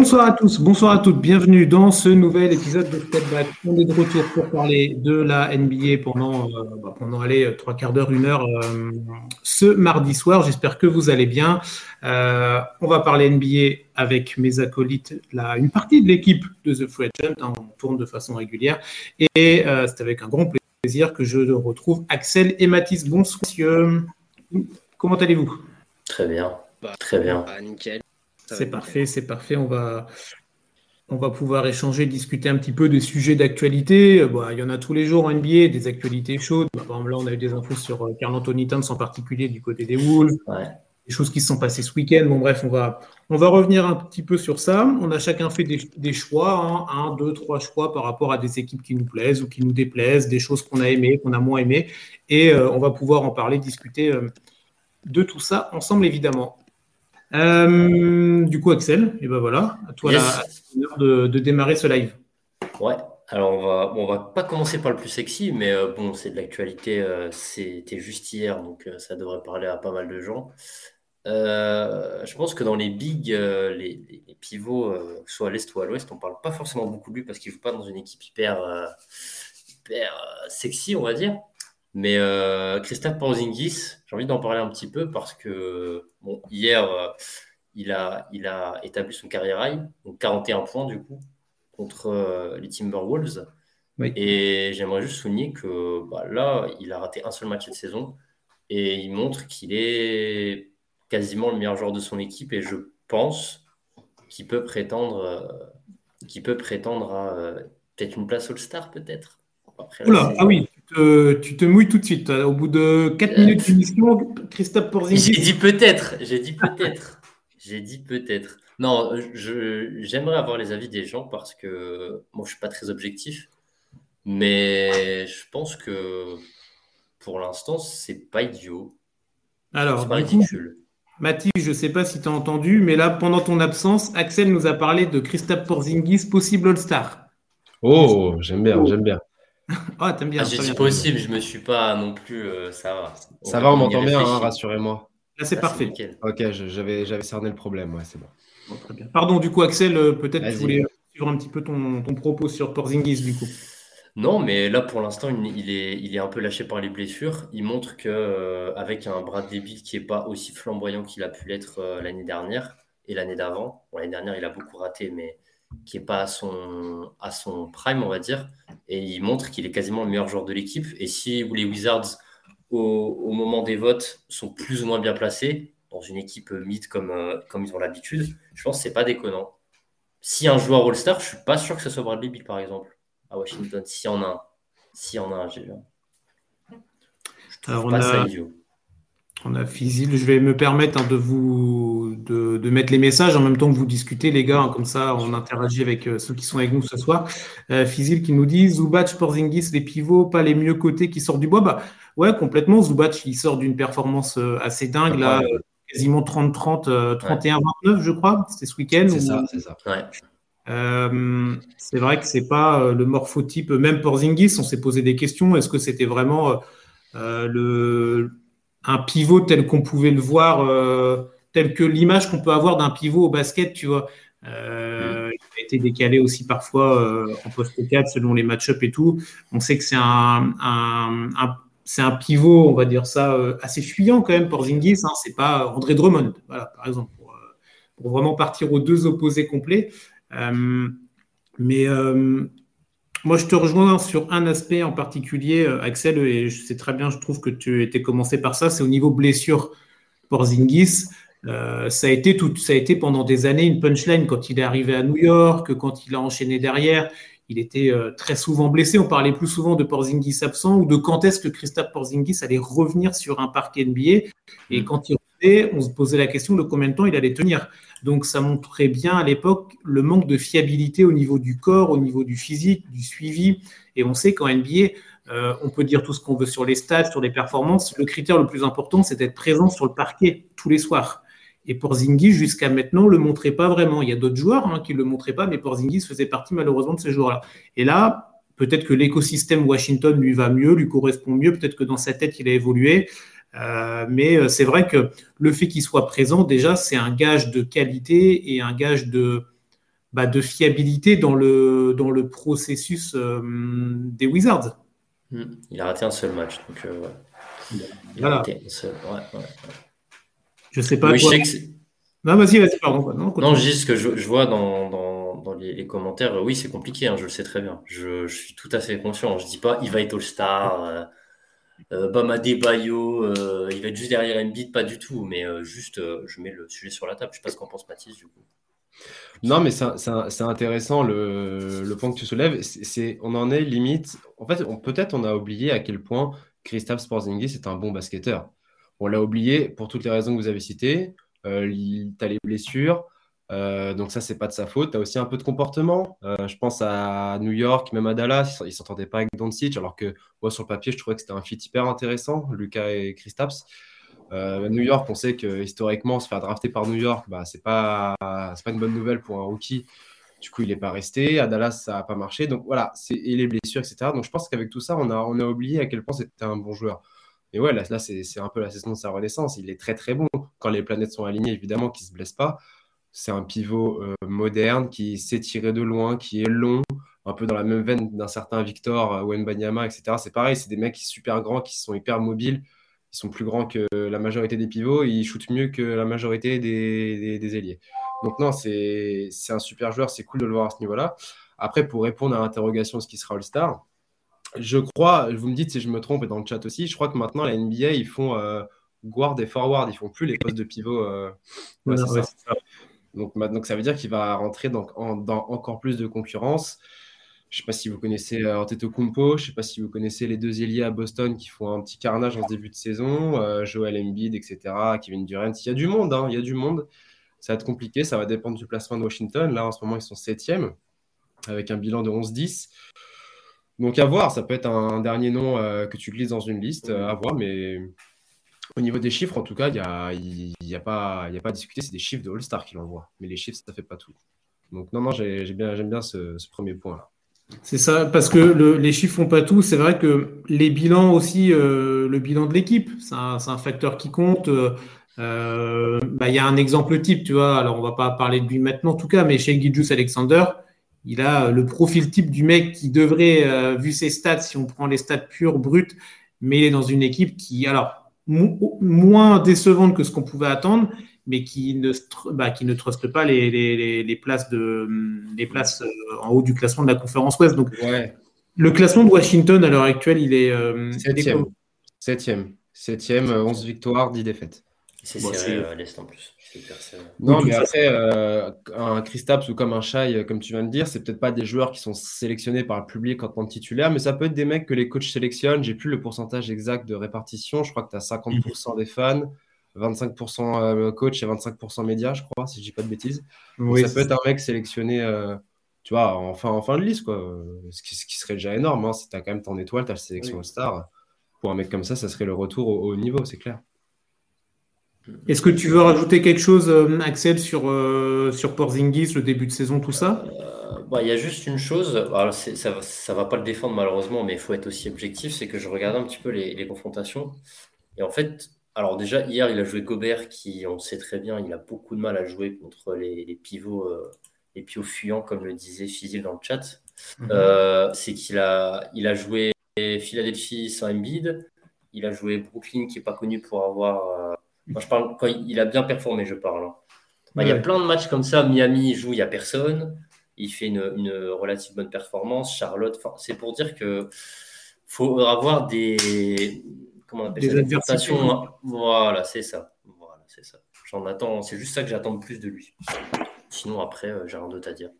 Bonsoir à tous, bonsoir à toutes, bienvenue dans ce nouvel épisode de Step Back. On est de retour pour parler de la NBA pendant, euh, bah, pendant allez, trois quarts d'heure, une heure euh, ce mardi soir. J'espère que vous allez bien. Euh, on va parler NBA avec mes acolytes, là, une partie de l'équipe de The Free Agent, hein, on tourne de façon régulière. Et c'est avec un grand plaisir que je retrouve Axel et Mathis. Bonsoir, monsieur. Comment allez-vous? Très bien, très bien. Bah, nickel. C'est parfait, c'est parfait. On va, on va pouvoir échanger, discuter un petit peu des sujets d'actualité. il y en a tous les jours en NBA, des actualités chaudes. Bah, par exemple, là, on a eu des infos sur euh, Carl Anthony Towns en particulier du côté des Wolves. Des choses qui se sont passées ce week-end. Bon, bref, on va, on va revenir un petit peu sur ça. On a chacun fait des, choix, hein. un, deux, trois choix par rapport à des équipes qui nous plaisent ou qui nous déplaisent, des choses qu'on a aimées, qu'on a moins aimées. Et euh, on va pouvoir en parler, discuter euh, de tout ça ensemble, évidemment. Euh, du coup, Axel, et ben voilà, à toi de, démarrer ce live. Ouais, alors on va, on va pas commencer par le plus sexy, mais euh, bon, c'est de l'actualité, euh, c'était juste hier, donc ça devrait parler à pas mal de gens. je pense que dans les bigs, les, pivots, soit à l'est ou à l'ouest, on parle pas forcément beaucoup de lui parce qu'il joue pas dans une équipe hyper, hyper sexy, on va dire. Mais Christophe Porzingis, j'ai envie d'en parler un petit peu parce que bon, hier, euh, il, a, il a établi son carrière high, donc 41 points du coup, contre euh, les Timberwolves. Et j'aimerais juste souligner que bah, là, il a raté un seul match de saison et il montre qu'il est quasiment le meilleur joueur de son équipe et je pense qu'il peut prétendre, euh, qu'il peut prétendre à peut-être une place All-Star peut-être. ah oui, tu te mouilles tout de suite. Au bout de 4 minutes d'émission, Christophe Porzingis. J'ai dit peut-être. J'ai dit peut-être. J'ai dit peut-être. Non, j'aimerais avoir les avis des gens parce que moi, je suis pas très objectif. Mais je pense que pour l'instant, c'est pas idiot. Alors, pas ridicule. Mathis, je ne sais pas si tu as entendu, mais là, pendant ton absence, Axel nous a parlé de Christophe Porzingis, possible All-Star. Oh, j'aime bien, j'aime bien. Ah, t'aimes bien. Ah, j'ai dit possible, je me suis pas non plus. Euh, ça va. ça va, on m'entend bien, hein, rassurez-moi. Là, c'est parfait. Ok, j'avais cerné le problème, ouais, c'est bon. très bien. Pardon, du coup, Axel, euh, peut-être que tu voulais suivre un petit peu ton, ton, propos sur Porzingis, du coup. Non, mais là, pour l'instant, il est, il est un peu lâché par les blessures. Il montre que euh, avec un bras débile qui est pas aussi flamboyant qu'il a pu l'être l'année dernière et l'année d'avant. l'année dernière, il a beaucoup raté, mais qui n'est pas à son, à son prime, on va dire. Et il montre qu'il est quasiment le meilleur joueur de l'équipe. Et si les Wizards, au, moment des votes, sont plus ou moins bien placés, dans une équipe mid comme, euh, comme ils ont l'habitude, je pense que c'est pas déconnant. Si un joueur All-Star, je suis pas sûr que ce soit Bradley Bill, par exemple, à Washington, s'il y en a un. S'il y en a un, j'ai Je trouve pas ça idiot. On a Fizil. Je vais me permettre hein, de vous de, mettre les messages en même temps que vous discutez, les gars. Hein, comme ça, on interagit avec euh, ceux qui sont avec nous ce soir. Euh, Fizil qui nous dit Zubac, Porzingis, les pivots, pas les mieux cotés qui sortent du bois. Bah ouais, complètement. Zubac, il sort d'une performance euh, assez dingue là, quasiment 30-30, 31-29, je crois. C'est ce week-end. C'est ça, c'est ça. c'est vrai que c'est pas le morphotype, même Porzingis, on s'est posé des questions. Est-ce que c'était vraiment le, un pivot tel qu'on pouvait le voir, euh, tel que l'image qu'on peut avoir d'un pivot au basket, tu vois. Euh, mm. Il a été décalé aussi parfois euh, en post 4 selon les match-ups et tout. On sait que c'est un, c'est un pivot, on va dire ça, assez fuyant quand même pour Zingis. Hein. C'est pas André Drummond, voilà, par exemple, pour, pour, vraiment partir aux deux opposés complets. mais moi, je te rejoins sur un aspect en particulier, euh, Axel, et c'est très bien, je trouve que tu étais commencé par ça, c'est au niveau blessure pour Zingis. Euh, ça, a été tout, ça a été pendant des années une punchline quand il est arrivé à New York, quand il a enchaîné derrière. Il était euh, très souvent blessé. On parlait plus souvent de Porzingis absent ou de quand est-ce que Christophe Porzingis allait revenir sur un parc NBA. Et mm. quand il revenait, on se posait la question de combien de temps il allait tenir. Donc ça montrait bien à l'époque le manque de fiabilité au niveau du corps, au niveau du physique, du suivi. Et on sait qu'en NBA, euh, on peut dire tout ce qu'on veut sur les stats, sur les performances. Le critère le plus important, c'est d'être présent sur le parquet tous les soirs. Et Porzingis, jusqu'à maintenant, ne le montrait pas vraiment. Il y a d'autres joueurs hein, qui ne le montraient pas, mais Porzingis faisait partie malheureusement de ces joueurs-là. Et là, peut-être que l'écosystème Washington lui va mieux, lui correspond mieux, peut-être que dans sa tête, il a évolué. Euh, mais euh, c'est vrai que le fait qu'il soit présent, déjà, c'est un gage de qualité et un gage de, bah, de fiabilité dans le, dans le processus des Wizards. Hmm. Il a raté un seul match. Donc, Il a raté un seul. Ouais, ouais, Je sais pas. non, vas-y, vas-y, pardon. Non, juste ce que je, vois dans, dans, dans les, commentaires. Oui, c'est compliqué, hein, je le sais très bien. Je, je, suis tout à fait conscient. Je dis pas, il va être All-Star. Euh, euh, Bama Bayo, euh, il va être juste derrière Embiid, pas du tout. Mais euh, juste, je mets le sujet sur la table. Je sais pas ce qu'en pense Mathis, du coup. Non, mais c'est intéressant le, le, point que tu soulèves. C'est, on en est limite. En fait, peut-être on a oublié à quel point Christophe Sporzingis est un bon basketteur. On l'a oublié pour toutes les raisons que vous avez citées. Euh, tu as les blessures, euh, donc ça, c'est pas de sa faute. Tu as aussi un peu de comportement. Euh, je pense à New York, même à Dallas, ils s'entendaient pas avec Doncic, alors que moi, sur le papier, je trouvais que c'était un fit hyper intéressant, Lucas et Kristaps. Euh, New York, on sait que historiquement, se faire drafter par New York, bah, c'est pas, pas une bonne nouvelle pour un rookie. Du coup, il n'est pas resté. À Dallas, ça n'a pas marché. Donc voilà, et les blessures, etc. Donc je pense qu'avec tout ça, on a, on a oublié à quel point c'était un bon joueur. Et ouais, là, là c'est un peu la saison de sa renaissance. Il est très très bon. Quand les planètes sont alignées, évidemment, qu'il ne se blesse pas. C'est un pivot euh, moderne qui sait tirer de loin, qui est long, un peu dans la même veine d'un certain Victor, euh, Wenbanyama, etc. C'est pareil, c'est des mecs super grands, qui sont hyper mobiles. Ils sont plus grands que la majorité des pivots. Ils shootent mieux que la majorité des, des, ailiers. Donc non, c'est un super joueur. C'est cool de le voir à ce niveau-là. Après, pour répondre à l'interrogation de ce qui sera All-Star, je crois, vous me dites si je me trompe et dans le chat aussi, je crois que maintenant la NBA, ils font euh, guard et forward, ils font plus les postes de pivot. Donc, donc ça veut dire qu'il va rentrer dans, dans, encore plus de concurrence. Je ne sais pas si vous connaissez euh, Antetokounmpo, je ne sais pas si vous connaissez les deux ailiers à Boston qui font un petit carnage en début de saison, euh, Joel Embiid, etc., Kevin Durant. Il y a du monde, hein, il y a du monde. Ça va être compliqué, ça va dépendre du placement de Washington. Là, en ce moment, ils sont septième avec un bilan de 11-10. Donc à voir, ça peut être un dernier nom euh, que tu glisses dans une liste, à voir, mais au niveau des chiffres, en tout cas, il n'y a, y a, pas, a pas à discuter, c'est des chiffres de All-Star qui l'envoient. Mais les chiffres, ça ne fait pas tout. Donc, non, non, j'aime bien, ce, premier point-là. C'est ça, parce que les chiffres font pas tout. C'est vrai que les bilans aussi, euh, le bilan de l'équipe, c'est un, facteur qui compte. Euh, bah, il y a un exemple type, tu vois. Alors, on va pas parler de lui maintenant, en tout cas, mais chez Gijus Alexander, il a le profil type du mec qui devrait, euh, vu ses stats, si on prend les stats purs, brutes, mais il est dans une équipe qui, alors, moins décevante que ce qu'on pouvait attendre, mais qui ne, bah, qui ne truste pas les, les, les, places, de, les places euh, en haut du classement de la conférence Ouest. Donc, le classement de Washington à l'heure actuelle, il est. Euh, septième. Septième. Septième, 11 victoires, 10 défaites. C'est serré à l'Est en plus. Non, mais après, euh, un Christaps ou comme un Shai, euh, comme tu viens de dire, c'est peut-être pas des joueurs qui sont sélectionnés par le public en tant que titulaire, mais ça peut être des mecs que les coachs sélectionnent. J'ai plus le pourcentage exact de répartition. Je crois que tu as 50% des fans, 25% euh, coach et 25% médias, je crois, si je dis pas de bêtises. ça peut être un mec sélectionné, tu vois, en fin, en fin de liste, quoi. Ce qui, serait déjà énorme. Hein, si tu as quand même ton étoile, ta sélection star Pour un mec comme ça, ça serait le retour au haut niveau, c'est clair. Est-ce que tu veux rajouter quelque chose, euh, Axel, sur, euh, sur Porzingis, le début de saison, tout ça? Euh, bah, Il y a juste une chose, alors ça ne va pas le défendre malheureusement, mais il faut être aussi objectif, c'est que je regardais un petit peu les, confrontations. Et en fait, alors déjà, hier, il a joué Gobert, qui, on sait très bien, il a beaucoup de mal à jouer contre les, pivots, les pivots fuyants, comme le disait Fizil dans le chat. Mhm. c'est qu'il a, il a joué Philadelphie sans Embiid, il a joué Brooklyn, qui n'est pas connu pour avoir je parle quand il a bien performé, je parle. Hein. Bah, il y a plein de matchs comme ça. Miami joue, il n'y a personne. Il fait une, une relative bonne performance. Charlotte, c'est pour dire que faut avoir des comment on appelle des ça, Voilà, c'est ça. Voilà, c'est ça. J'en attends. C'est juste ça que j'attends le plus de lui. Sinon après, euh, j'ai rien d'autre à dire.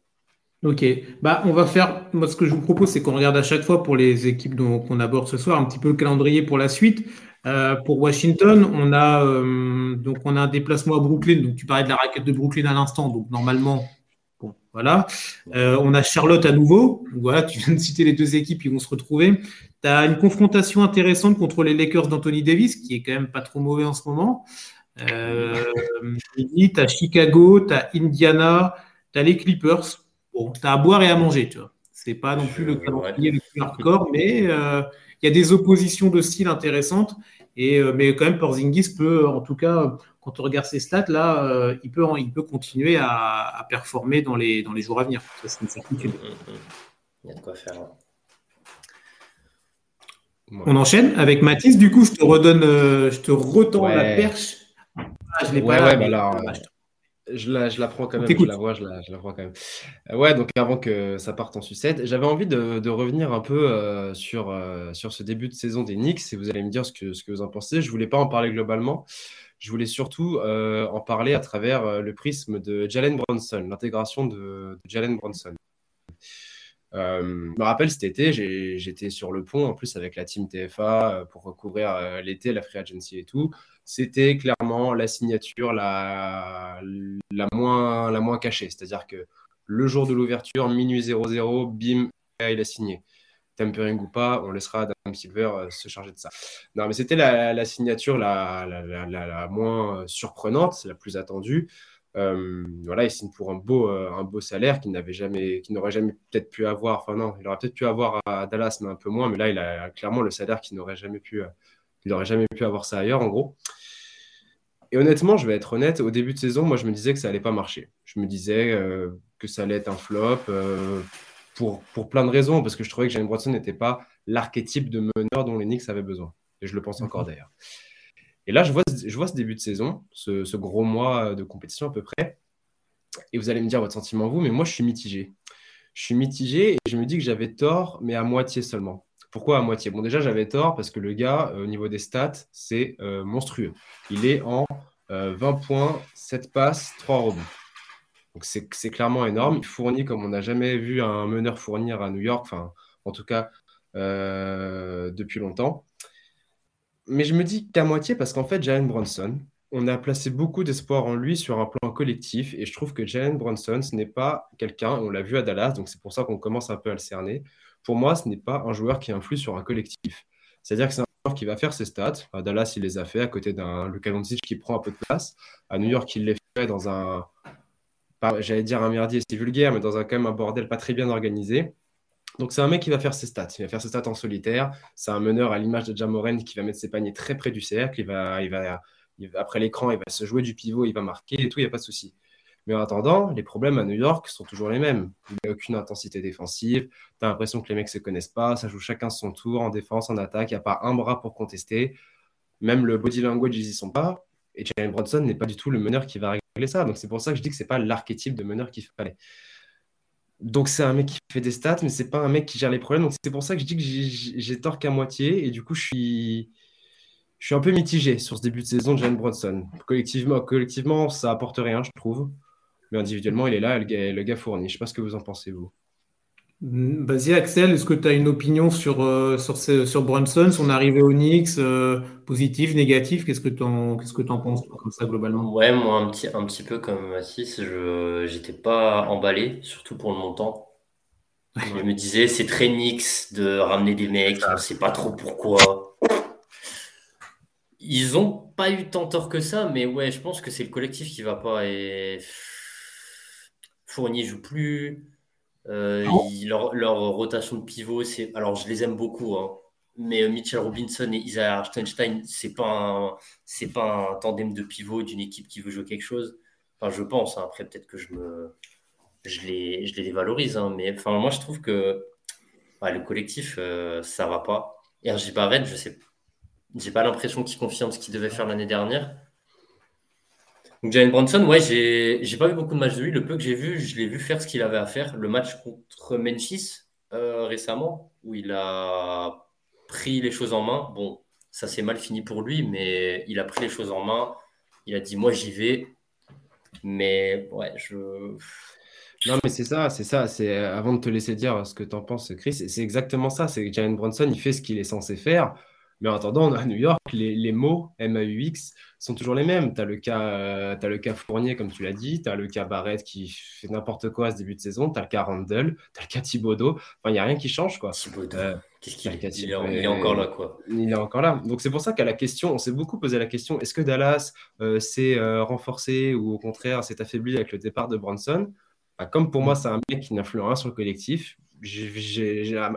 Ok, bah on va faire. Moi, ce que je vous propose, c'est qu'on regarde à chaque fois pour les équipes qu'on aborde ce soir un petit peu le calendrier pour la suite. Euh, pour Washington, on a euh, donc on a un déplacement à Brooklyn. Donc tu parlais de la raquette de Brooklyn à l'instant. Donc normalement, bon, voilà. Euh, on a Charlotte à nouveau. voilà, tu viens de citer les deux équipes, ils vont se retrouver. Tu as une confrontation intéressante contre les Lakers d'Anthony Davis, qui est quand même pas trop mauvais en ce moment. Euh, tu as Chicago, tu as Indiana, tu as les Clippers. Bon, tu as à boire et à manger, tu vois. C'est pas non plus le calendrier le plus hardcore, mais il y a des oppositions de style intéressantes. Et, mais quand même, Porzingis peut, en tout cas, quand on regarde ses stats, là, il, peut, il peut continuer à, performer dans les, dans les jours à venir. c'est une certitude. Mm, mm, mm. Il y a de quoi faire. On enchaîne avec Mathis. Du coup, je te redonne, je te retends la perche. Ah, je l'ai pas là, bah je la, je la prends quand même, je la vois, je la, je la quand même. Euh, ouais, donc avant que ça parte en sucette, j'avais envie de, revenir un peu euh, sur, euh, sur ce début de saison des Knicks et vous allez me dire ce que, ce que vous en pensez. Je voulais pas en parler globalement, je voulais surtout en parler à travers le prisme de Jalen Bronson, l'intégration de, Jalen Bronson. Je me rappelle cet été, j'étais sur le pont en plus avec la team TFA pour recouvrir l'été, la free agency et tout c'était clairement la signature la, la, moins, la moins cachée. C'est-à-dire que le jour de l'ouverture, minuit 00, bim, il a signé. Tempering ou pas, on laissera Adam Silver euh, se charger de ça. Non, mais c'était la, signature la, la, moins surprenante, la plus attendue. Euh, voilà, il signe pour un beau, euh, un beau salaire qu'il n'avait jamais, qu'il n'aurait jamais peut-être pu avoir. Enfin non, il aurait peut-être pu avoir à Dallas, mais un peu moins. Mais là, il a clairement le salaire qu'il n'aurait jamais pu, il n'aurait jamais pu avoir ça ailleurs, en gros. Et honnêtement, je vais être honnête, au début de saison, moi, je me disais que ça allait pas marcher. Je me disais euh, que ça allait être un flop euh, pour, pour plein de raisons, parce que je trouvais que Jalen Bronson n'était pas l'archétype de meneur dont les Knicks avaient besoin. Et je le pense encore d'ailleurs. Et là, je vois, ce début de saison, ce, gros mois de compétition à peu près. Et vous allez me dire votre sentiment, vous, mais moi, je suis mitigé. Je suis mitigé et je me dis que j'avais tort, mais à moitié seulement. Pourquoi à moitié? Bon, déjà, j'avais tort parce que le gars, euh, au niveau des stats, c'est euh, monstrueux. Il est en 20 euh, points, 7 passes, 3 rebonds. Donc, c'est clairement énorme. Il fournit comme on n'a jamais vu un meneur fournir à New York, en tout cas, depuis longtemps. Mais je me dis qu'à moitié parce qu'en fait, Jalen Bronson, on a placé beaucoup d'espoir en lui sur un plan collectif et je trouve que Jalen Bronson, ce n'est pas quelqu'un, on l'a vu à Dallas, donc c'est pour ça qu'on commence un peu à le cerner, pour moi, ce n'est pas un joueur qui influe sur un collectif. C'est-à-dire que c'est un joueur qui va faire ses stats. À Dallas, il les a fait à côté d'un Luka Doncic qui prend un peu de place. À New York, il les fait dans un, j'allais dire un merdier, c'est vulgaire, mais dans un quand même un bordel pas très bien organisé. Donc c'est un mec qui va faire ses stats. Il va faire ses stats en solitaire. C'est un meneur à l'image de Jamoren qui va mettre ses paniers très près du cercle. Il va, il va, après l'écran, il va se jouer du pivot, il va marquer et tout, il n'y a pas de souci. Mais en attendant, les problèmes à New York sont toujours les mêmes. Il n'y a aucune intensité défensive. Tu as l'impression que les mecs ne se connaissent pas. Ça joue chacun son tour en défense, en attaque. Il n'y a pas un bras pour contester. Même le body language, ils n'y sont pas. Et Jalen Bronson n'est pas du tout le meneur qui va régler ça. Donc c'est pour ça que je dis que ce n'est pas l'archétype de meneur qu'il fallait. Donc c'est un mec qui fait des stats, mais c'est pas un mec qui gère les problèmes. Donc c'est pour ça que je dis que j'ai tort qu'à moitié. Et du coup, je suis, un peu mitigé sur ce début de saison de Jalen Bronson. Collectivement, collectivement, ça apporte rien, je trouve mais individuellement, il est là, le gars, le gars fournit. Je sais pas ce que vous en pensez, vous. Mm, vas-y, Axel, est-ce que tu as une opinion sur, euh, sur, sur Brunson, son arrivée au Knicks, euh, positif, négatif Qu'est-ce que tu en, qu'est-ce que en penses comme ça globalement? Ouais, moi, un petit, un petit peu comme Mathis, je n'étais pas emballé, surtout pour le montant. Je me disais, c'est très Knicks de ramener des mecs, on ne sait pas trop pourquoi. Ils n'ont pas eu tant tort que ça, mais ouais, je pense que c'est le collectif qui va pas. Et Fournier joue plus. Euh, leur, rotation de pivot, c'est. Alors, je les aime beaucoup, hein. mais Mitchell Robinson et Isaiah Hartenstein, c'est pas c'est pas un tandem de pivot d'une équipe qui veut jouer quelque chose. Enfin, je pense. Hein. Après, peut-être que je me, je les, je les dévalorise, hein. mais enfin, moi, je trouve que le collectif, euh, ça va pas. RJ Barrett, je sais, j'ai pas l'impression qu'il confirme ce qu'il devait faire l'année dernière. Donc Jalen Bronson, ouais, j'ai pas vu beaucoup de matchs de lui. Le peu que j'ai vu, je l'ai vu faire ce qu'il avait à faire. Le match contre Memphis euh, récemment, où il a pris les choses en main. Bon, ça s'est mal fini pour lui, mais il a pris les choses en main. Il a dit moi j'y vais. Mais ouais, je. Non, mais c'est ça, c'est ça. C'est avant de te laisser dire ce que tu en penses, Chris, c'est exactement ça. C'est que Jalen Bronson, il fait ce qu'il est censé faire. Mais en attendant, à New York, les, les mots MAUX sont toujours les mêmes. Tu as, le cas, euh, as le cas Fournier, comme tu l'as dit, tu as le cas Barrett qui fait n'importe quoi à ce début de saison, tu as le cas Randall, tu as le cas Thibodeau. Enfin, il n'y a rien qui change. quoi. Euh, Qu'est-ce qu'il est, il, est, encore là, quoi. Il est encore là. Donc c'est pour ça qu'à la question, on s'est beaucoup posé la question est-ce que Dallas euh, s'est renforcé ou au contraire s'est affaibli avec le départ de Bronson Comme pour moi, c'est un mec qui n'influe rien sur le collectif,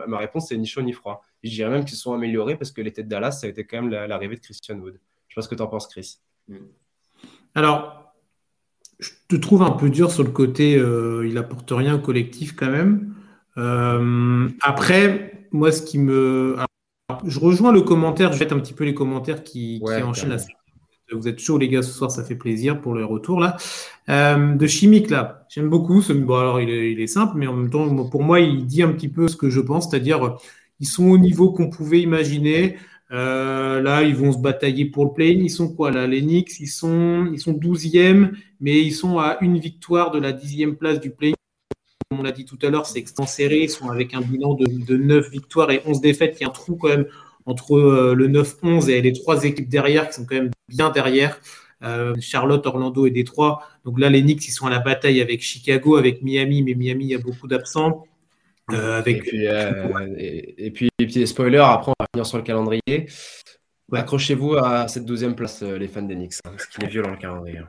ma réponse c'est ni chaud ni froid. Je dirais même qu'ils sont améliorés parce que les têtes Dallas, ça a été quand même l'arrivée de Christian Wood. Je sais pas ce que tu en penses, Chris. Mm. Alors, je te trouve un peu dur sur le côté, euh, il apporte rien au collectif quand même. Euh, après, moi, ce qui me. je rejoins le commentaire, je vais un petit peu les commentaires qui, enchaînent la. Vous êtes chaud, les gars, ce soir, ça fait plaisir pour le retour là. Euh, de chimique là, j'aime beaucoup. Ce... Bon, alors il est, il est, simple, mais en même temps, pour moi, il dit un petit peu ce que je pense, c'est-à-dire ils sont au niveau qu'on pouvait imaginer. Euh, là, ils vont se batailler pour le play Ils sont quoi là Les Knicks, ils sont, ils sont 12e, mais ils sont à une victoire de la 10e place du play Comme on l'a dit tout à l'heure, c'est extrêmement serré. Ils sont avec un bilan de, de 9 victoires et 11 défaites. Il y a un trou quand même entre euh, le 9-11 et les trois équipes derrière qui sont quand même bien derrière. Euh, Charlotte, Orlando et Détroit. Donc là, les Knicks, ils sont à la bataille avec Chicago, avec Miami, mais Miami, il y a beaucoup d'absents. Euh, avec... et, puis, euh, et, puis, petit spoiler, après on va revenir sur le calendrier. Accrochez-vous à cette douzième place, euh, les fans d'Enix, hein, parce qu'il est violent le calendrier.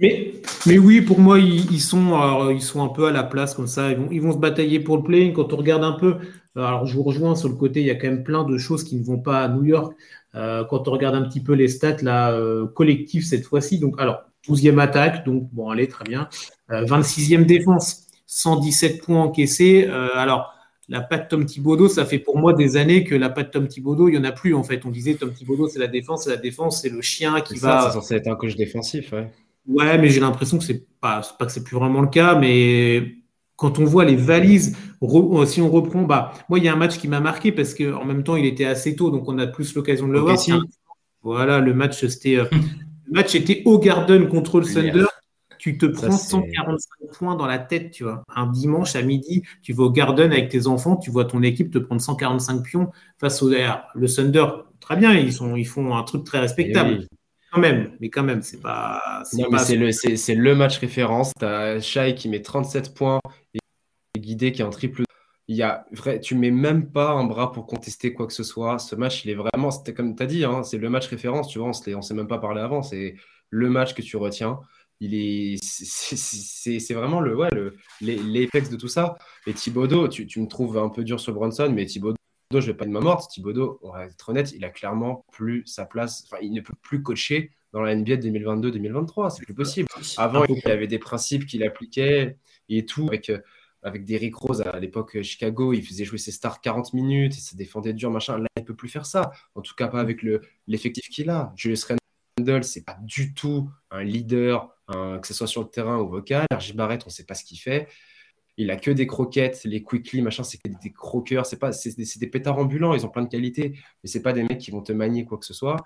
Mais, mais oui, pour moi, ils, sont, ils sont un peu à la place comme ça. Ils vont, ils vont se batailler pour le play. Quand on regarde un peu, alors je vous rejoins sur le côté, il y a quand même plein de choses qui ne vont pas à New York. quand on regarde un petit peu les stats là, collectifs cette fois-ci, donc alors 12e attaque, donc bon, allez, très bien. 26e défense. 117 points encaissés. Euh, alors, la patte Tom Thibodeau, ça fait pour moi des années que la patte Tom Thibodeau, il n'y en a plus en fait. On disait Tom Thibodeau, c'est la défense, c'est la défense, c'est le chien qui va. C'est censé être un coach défensif, ouais. Ouais, mais j'ai l'impression que c'est pas, pas que c'est plus vraiment le cas, mais quand on voit les valises, si on reprend, bah, moi il y a un match qui m'a marqué parce qu'en même temps il était assez tôt, donc on a plus l'occasion de le voir. Voilà, le match c'était, euh, le match était au Garden contre le Thunder tu te prends 145 points dans la tête, tu vois. Un dimanche à midi, tu vas au Garden avec tes enfants, tu vois ton équipe te prendre 145 pions face au Le Thunder, très bien, ils, sont, ils font un truc très respectable. Eh quand même, mais quand même, c'est pas. c'est le, le, match référence. Tu as Shai qui met 37 points et Guidé qui est en triple. Il y a vrai, tu mets même pas un bras pour contester quoi que ce soit. Ce match, il est vraiment, c'était comme tu as dit, hein, c'est le match référence. Tu vois, on ne s'est même pas parlé avant. C'est le match que tu retiens il est, c'est vraiment le, ouais, le, l'apex de tout ça. Et Thibodeau, tu, tu, me trouves un peu dur sur Bronson, mais Thibodeau, je vais pas de ma morte. Thibodeau, on va être honnête, il a clairement plus sa place. Enfin, il ne peut plus coacher dans la NBA 2022-2023. C'est plus possible. Avant, il avait des principes qu'il appliquait et tout avec. Euh, avec Derrick Rose à l'époque Chicago, il faisait jouer ses stars 40 minutes, et ça défendait dur, machin. Là, il peut plus faire ça. En tout cas, pas avec l'effectif qu'il a. Julius Randle, c'est pas du tout un leader que ce soit sur le terrain ou vocal. RJ Barrett, on ne sait pas ce qu'il fait. Il a que des croquettes, les quickly, machin, c'est des, des croqueurs, c'est pas, c'est des, pétards ambulants, ils ont plein de qualités, mais c'est pas des mecs qui vont te manier quoi que ce soit.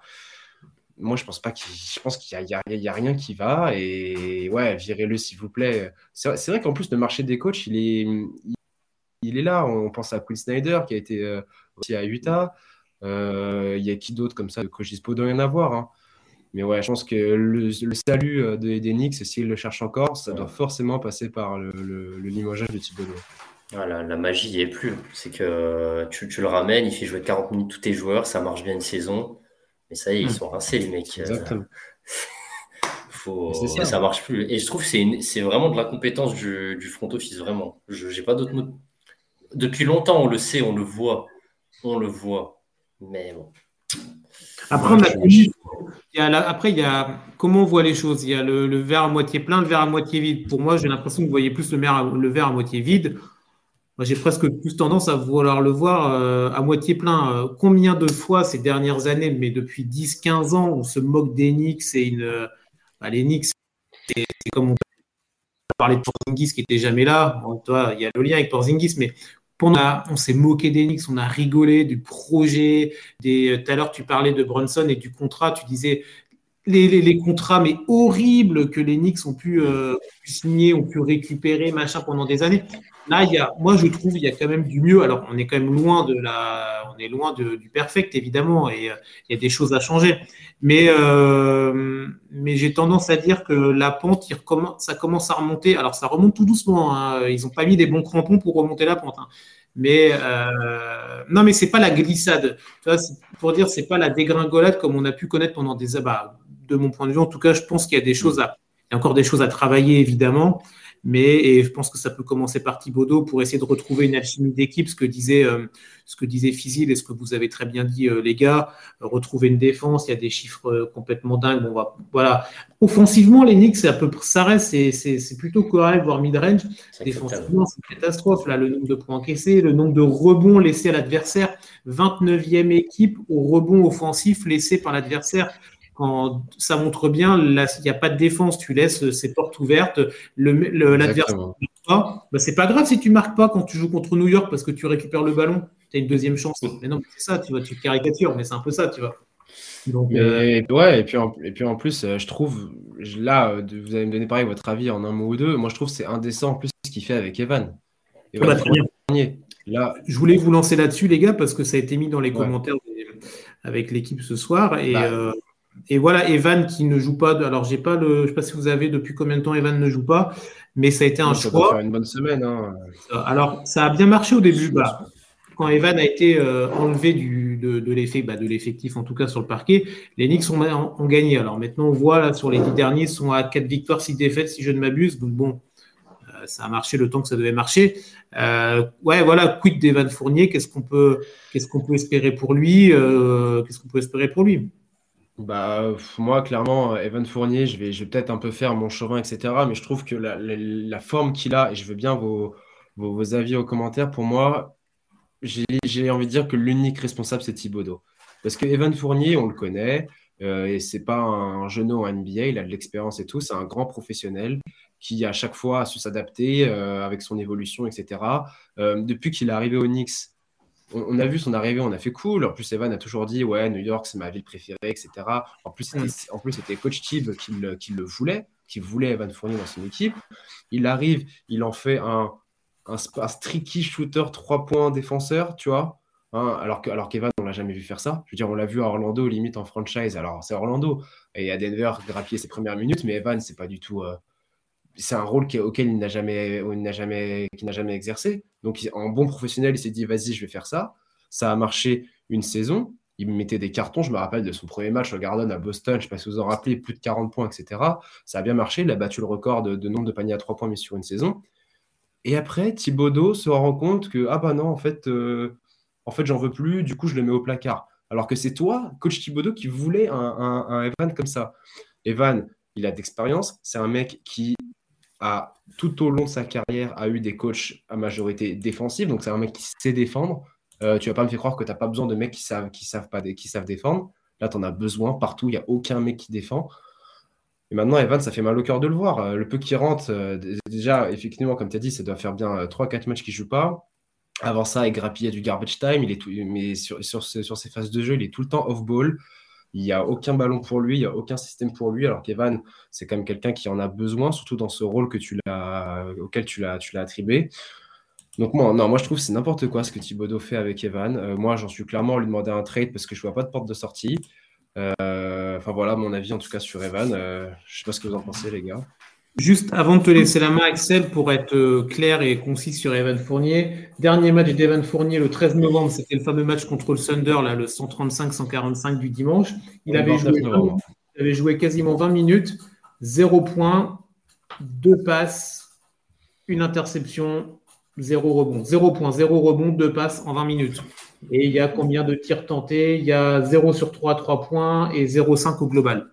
Moi, je pense pas qu'il, je pense qu'il y, y a, rien qui va et ouais, virez-le s'il vous plaît. C'est, vrai qu'en plus le marché des coachs, il est, il, est là. On pense à Quinn Snyder qui a été euh, aussi à Utah. Euh, il y a qui d'autre comme ça? De coach dispo doit y en avoir. Hein. Mais ouais, je pense que le, salut euh, de, des Knicks, s'il le cherche encore, ça doit forcément passer par le, le, le limogeage de Thibodeau. Voilà, la magie n'y est plus. C'est que tu, tu, le ramènes, il fait jouer 40 minutes tous tes joueurs, ça marche bien une saison. Mais ça y est, ils hmm. sont rincés, les mecs. Exactement. Faut... Ça. ça marche plus. Et je trouve que c'est vraiment de la compétence du, du front office, vraiment. Je n'ai pas d'autres mots. Depuis longtemps, on le sait, on le voit. On le voit. Mais bon. Après, il y a après, il y a comment on voit les choses. Il y a le, verre à moitié plein, le verre à moitié vide. Pour moi, j'ai l'impression que vous voyez plus le verre, à, le verre à moitié vide. Moi, j'ai presque plus tendance à vouloir le voir euh, à moitié plein. Euh, combien de fois ces dernières années, mais depuis 10-15 ans, on se moque d'Enix et une. Bah, L'Enix, c'est comme on parlait de Porzingis qui n'était jamais là. toi, il y a le lien avec Porzingis, mais on, s'est moqué d'Enix, on a rigolé du projet. Des, tout à l'heure, tu parlais de Brunson et du contrat. Tu disais les, contrats, mais horribles que les Knicks ont pu, euh, signer, ont pu récupérer, machin, pendant des années. Là, il y a, moi, je trouve, il y a quand même du mieux. Alors, on est quand même loin de la, on est loin du perfect, évidemment, et euh, il y a des choses à changer. Mais, euh, mais j'ai tendance à dire que la pente, ça commence à remonter. Alors, ça remonte tout doucement. Hein. Ils n'ont pas mis des bons crampons pour remonter la pente. Hein. Mais euh, non, mais c'est pas la glissade. Pour dire, c'est pas la dégringolade comme on a pu connaître pendant des abats. De mon point de vue, en tout cas, je pense qu'il y a des choses à, y a encore des choses à travailler évidemment. Mais et je pense que ça peut commencer par Thibaudot pour essayer de retrouver une alchimie d'équipe, ce que disait euh, ce que disait Fizil et ce que vous avez très bien dit euh, les gars, retrouver une défense, il y a des chiffres complètement dingues. Va, voilà. Offensivement, les Knicks, à peu près, ça reste, c'est plutôt correct, voire mid-range. Défensivement, c'est une catastrophe. Là, le nombre de points encaissés, le nombre de rebonds laissés à l'adversaire. 29e équipe au rebond offensif laissé par l'adversaire. Quand ça montre bien, il n'y a pas de défense, tu laisses ces portes ouvertes. L'adversaire bah, c'est pas grave si tu marques pas quand tu joues contre New York parce que tu récupères le ballon, tu as une deuxième chance. Mais non, c'est ça, tu vois, tu caricatures, mais c'est un peu ça, tu vois. Donc, euh, ouais, et puis, en, et puis en plus, euh, je trouve, là, euh, vous allez me donner pareil votre avis en un mot ou deux. Moi, je trouve c'est indécent en plus ce qu'il fait avec Evan. Evan Là, je voulais vous lancer là-dessus, les gars, parce que ça a été mis dans les commentaires avec l'équipe ce soir. Et, bah. euh, et, voilà, Evan qui ne joue pas. alors, j'ai pas le. Je sais pas si vous avez depuis combien de temps Evan ne joue pas, mais ça a été un choix. Ça faire une bonne semaine. Hein. Alors, ça a bien marché au début. Bah, quand Evan a été euh, enlevé du, de, de l'effet, bah, de l'effectif en tout cas sur le parquet, les Knicks ont, ont, gagné. Alors maintenant, on voit là sur les dix derniers, sont à 4 victoires, 6 défaites, si je ne m'abuse. Donc bon, euh, ça a marché le temps que ça devait marcher. Euh, ouais, voilà, quid d'Evan Fournier Qu'est-ce qu'on peut, qu'est-ce qu'on peut espérer pour lui Qu'est-ce qu'on peut espérer pour lui? Bah, moi, clairement, Evan Fournier, je vais, je vais peut-être un peu faire mon chemin, etc. Mais je trouve que la, forme qu'il a, et je veux bien vos, vos, avis aux commentaires, pour moi, j'ai envie de dire que l'unique responsable, c'est Thibodeau. Parce que Evan Fournier, on le connaît, euh, et c'est pas un jeune en NBA, il a de l'expérience et tout, c'est un grand professionnel qui à chaque fois a su s'adapter euh, avec son évolution, etc. Euh, depuis qu'il est arrivé au Knicks, on, a vu son arrivée, on a fait cool. En plus, Evan a toujours dit ouais, New York c'est ma ville préférée, etc. En plus, c'était, mm. en plus, c'était coach Tibb qui le, qui le voulait, qui voulait Evan Fournier dans son équipe. Il arrive, il en fait un, un, un streaky shooter 3 points défenseur, tu vois. Hein, alors que alors qu'Evan, on l'a jamais vu faire ça. Je veux dire, on l'a vu à Orlando, limite en franchise. Alors, c'est Orlando. Et à Denver, grappiller ses premières minutes, mais Evan, c'est pas du tout. Euh, c'est un rôle auquel il n'a jamais, jamais, exercé. Donc, en bon professionnel, il s'est dit, vas-y, je vais faire ça. Ça a marché une saison. Il mettait des cartons. Je me rappelle de son premier match au Garden à Boston. Je ne sais pas si vous en rappelez, plus de 40 points, etc. Ça a bien marché. Il a battu le record de, nombre de paniers à 3 points mis sur une saison. Et après, Thibodeau se rend compte que, ah bah non, en fait, euh, en fait, j'en veux plus. Du coup, je le mets au placard. Alors que c'est toi, coach Thibodeau, qui voulait un, un Evan comme ça. Evan, il a d'expérience. C'est un mec qui tout au long de sa carrière, a eu des coachs à majorité défensive. Donc, c'est un mec qui sait défendre. Euh, tu vas pas me faire croire que tu n'as pas besoin de mecs qui savent, qui savent, pas, qui savent défendre. Là, tu en as besoin partout. Il n'y a aucun mec qui défend. Et maintenant, Evan, ça fait mal au cœur de le voir. Euh, le peu qui rentre, euh, déjà, effectivement, comme tu as dit, ça doit faire bien 3-4 matchs qu'il ne joue pas. Avant ça, il grappillait du garbage time. Il est mais sur, sur, sur, ses phases de jeu, il est tout le temps off-ball. Il n'y a aucun ballon pour lui, il n'y a aucun système pour lui, alors qu'Evan, c'est quand même quelqu'un qui en a besoin, surtout dans ce rôle que tu auquel tu l'as, attribué. Donc moi, non, moi je trouve que c'est n'importe quoi ce que Thibodeau fait avec Evan. Euh, moi, j'en suis clairement à lui demander un trade parce que je ne vois pas de porte de sortie. Euh, enfin voilà mon avis en tout cas sur Evan. Euh, je ne sais pas ce que vous en pensez les gars. Juste avant de te laisser la main, Axel, pour être euh, clair et concis sur Evan Fournier. Dernier match d'Evan Fournier le 13 novembre, c'était le fameux match contre le Thunder, là, le 135-145 du dimanche. Il avait, joué, quasiment 20 minutes, 0 points, 2 passes, une interception, 0 rebond. 0 points, 0 rebond, 2 passes en 20 minutes. Et il y a combien de tirs tentés? Il y a 0 sur 3, 3 points et 0,5 au global.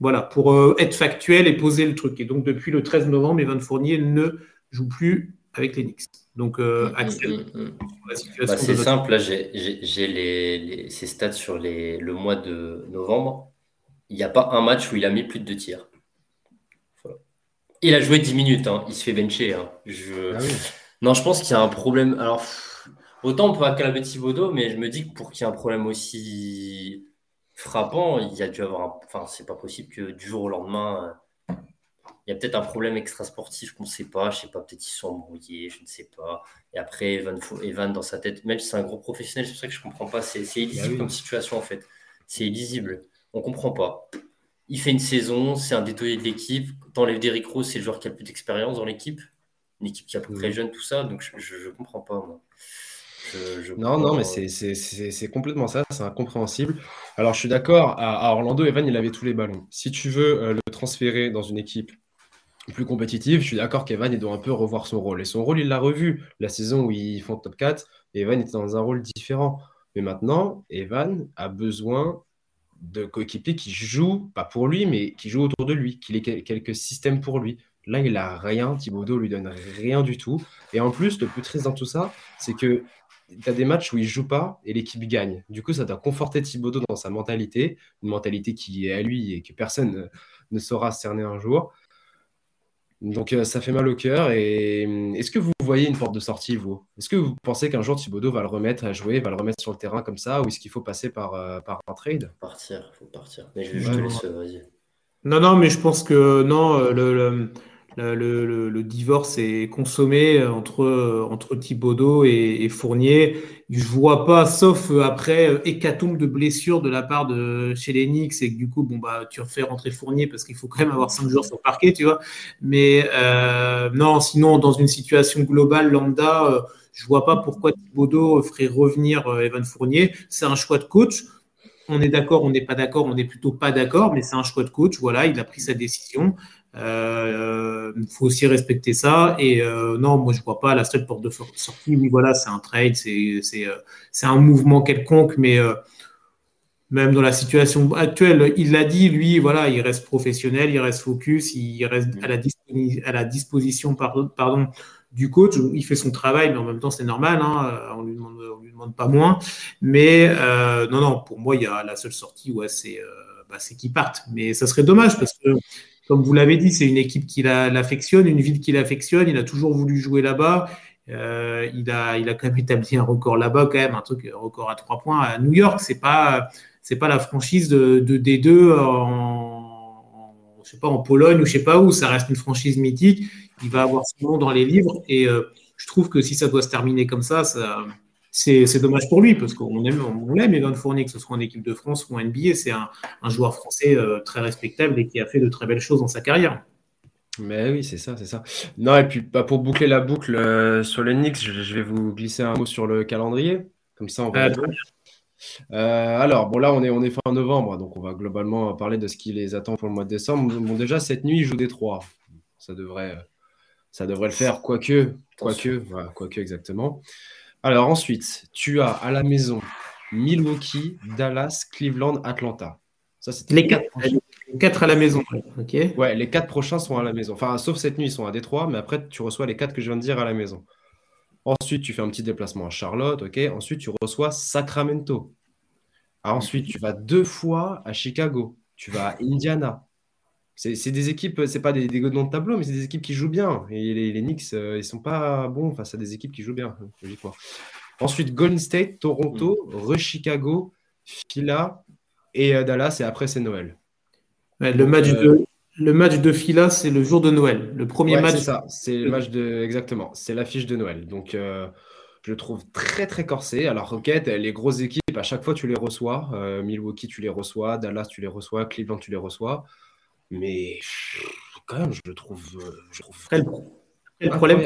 Voilà, pour euh, être factuel et poser le truc. Et donc, depuis le 13 novembre, Evan Fournier ne joue plus avec les Knicks. Donc, euh, mm, mm, Axel, mm, bah, c'est simple. Là, j'ai les, ces stats sur les, le mois de novembre. Il n'y a pas un match où il a mis plus de deux tirs. Il a joué 10 minutes. Hein. Il se fait bencher. Hein. Je... Ah non, je pense qu'il y a un problème. Alors, autant on peut acclamer Thibaudot, mais je me dis que pour qu'il y ait un problème aussi frappant, il y a dû avoir un... Enfin, c'est pas possible que du jour au lendemain, euh, il y a peut-être un problème extrasportif qu'on ne sait pas. Je sais pas, peut-être ils sont embrouillés, je ne sais pas. Et après, Evan, Evan dans sa tête, même si c'est un gros professionnel, c'est pour ça que je comprends pas. C'est illisible bah comme situation en fait. C'est illisible. On comprend pas. Il fait une saison, c'est un détoyé de l'équipe. T'enlèves Derrick Rose, c'est le joueur qui a le plus d'expérience dans l'équipe. Une équipe qui est à peu près jeune, tout ça. Donc je, ne comprends pas, moi non, non, mais c'est complètement ça, c'est incompréhensible. Alors, je suis d'accord, à, Orlando, Evan, il avait tous les ballons. Si tu veux euh, le transférer dans une équipe plus compétitive, je suis d'accord qu'Evan, il doit un peu revoir son rôle. Et son rôle, il l'a revu. La saison où ils font top 4, Evan était dans un rôle différent. Mais maintenant, Evan a besoin de coéquipiers qui jouent, pas pour lui, mais qui jouent autour de lui, qu'il ait quelques systèmes pour lui. Là, il a rien. Thibaudot lui donne rien du tout. Et en plus, le plus triste dans tout ça, c'est que tu as des matchs où il joue pas et l'équipe gagne. Du coup, ça doit conforter Thibaudot dans sa mentalité, une mentalité qui est à lui et que personne ne saura cerner un jour. Donc euh, ça fait mal au cœur. Et hum, est-ce que vous voyez une porte de sortie, vous? Est-ce que vous pensez qu'un jour Thibaudot va le remettre à jouer, va le remettre sur le terrain comme ça, ou est-ce qu'il faut passer par, euh, par un trade? Faut partir, faut partir. Mais je, te laisse, vas-y. Non, non, mais je pense que non, euh, le, le, divorce est consommé entre, entre Thibaudot et, Fournier. Je vois pas, sauf après hécatombe de blessures de la part de chez les et que du coup, bon, bah, tu refais rentrer Fournier parce qu'il faut quand même avoir cinq jours sur le parquet, tu vois. Mais euh, non, sinon, dans une situation globale, lambda, euh, je vois pas pourquoi Thibaudot ferait revenir euh, Evan Fournier. C'est un choix de coach on est d'accord, on n'est pas d'accord, on n'est plutôt pas d'accord, mais c'est un choix de coach. Voilà, il a pris sa décision. Il euh, faut aussi respecter ça. Et euh, non, moi, je ne vois pas la seule porte de sortie. Oui, voilà, c'est un trade, c'est euh, un mouvement quelconque, mais même dans la situation actuelle, il l'a dit, lui, voilà, il reste professionnel, il reste focus, il reste à la, à la disposition pardon, pardon, du coach. Il fait son travail, mais en même temps, c'est normal. Hein, on ne lui, lui, demande pas moins. Mais non, non, pour moi, il y a la seule sortie, ouais, c'est bah, qu'il parte. Mais ça serait dommage parce que comme vous l'avez dit, c'est une équipe qui l'affectionne, une ville qui l'affectionne. Il a toujours voulu jouer là-bas. Euh, il, a, il a quand même établi un record là-bas, quand même, un truc, un record à trois points à New York. C'est pas, pas la franchise de, de D2 en, je sais pas, en Pologne ou je sais pas où. Ça reste une franchise mythique. Il va avoir son nom dans les livres. Et euh, je trouve que si ça doit se terminer comme ça, ça c'est dommage pour lui parce qu'on aime, on l'aime Evan Fournier, que ce soit en équipe de France ou en NBA. C'est un, joueur français euh, très respectable et qui a fait de très belles choses dans sa carrière. Mais oui, c'est ça, c'est ça. Non, et puis bah, pour boucler la boucle euh, sur les Knicks, je, vais vous glisser un mot sur le calendrier. Comme ça, on va. Euh, alors, bon, là, on est, on est fin novembre, donc on va globalement parler de ce qui les attend pour le mois de décembre. Bon, déjà, cette nuit, ils jouent des trois. Ça devrait, ça devrait le faire, quoique, quoique, voilà, quoique exactement. Alors ensuite, tu as à la maison Milwaukee, Dallas, Cleveland, Atlanta. Ça, les quatre, quatre à la maison. ok Ouais, les quatre prochains sont à la maison. Enfin, sauf cette nuit, ils sont à Détroit, mais après, tu reçois les quatre que je viens de dire à la maison. Ensuite, tu fais un petit déplacement à Charlotte, ok Ensuite, tu reçois Sacramento. ensuite, tu vas deux fois à Chicago. Tu vas à Indiana. C'est des équipes, c'est pas des, des de tableau, mais c'est des équipes qui jouent bien. Et les, les Knicks, euh, ils sont pas bons face à des équipes qui jouent bien, Ensuite, Golden State, Toronto, mm. Re-Chicago, Phila et euh, Dallas. Et après, c'est Noël. le, match euh, de, le match de Phila, c'est le jour de Noël. Le premier match. C'est ça, c'est le match de. Exactement, c'est l'affiche de Noël. Donc, je le trouve très, très corsé. Alors, ok, les grosses équipes, à chaque fois, tu les reçois. Milwaukee, tu les reçois. Dallas, tu les reçois. Cleveland, tu les reçois. Mais quand même, je le trouve. Euh, je trouve le problème,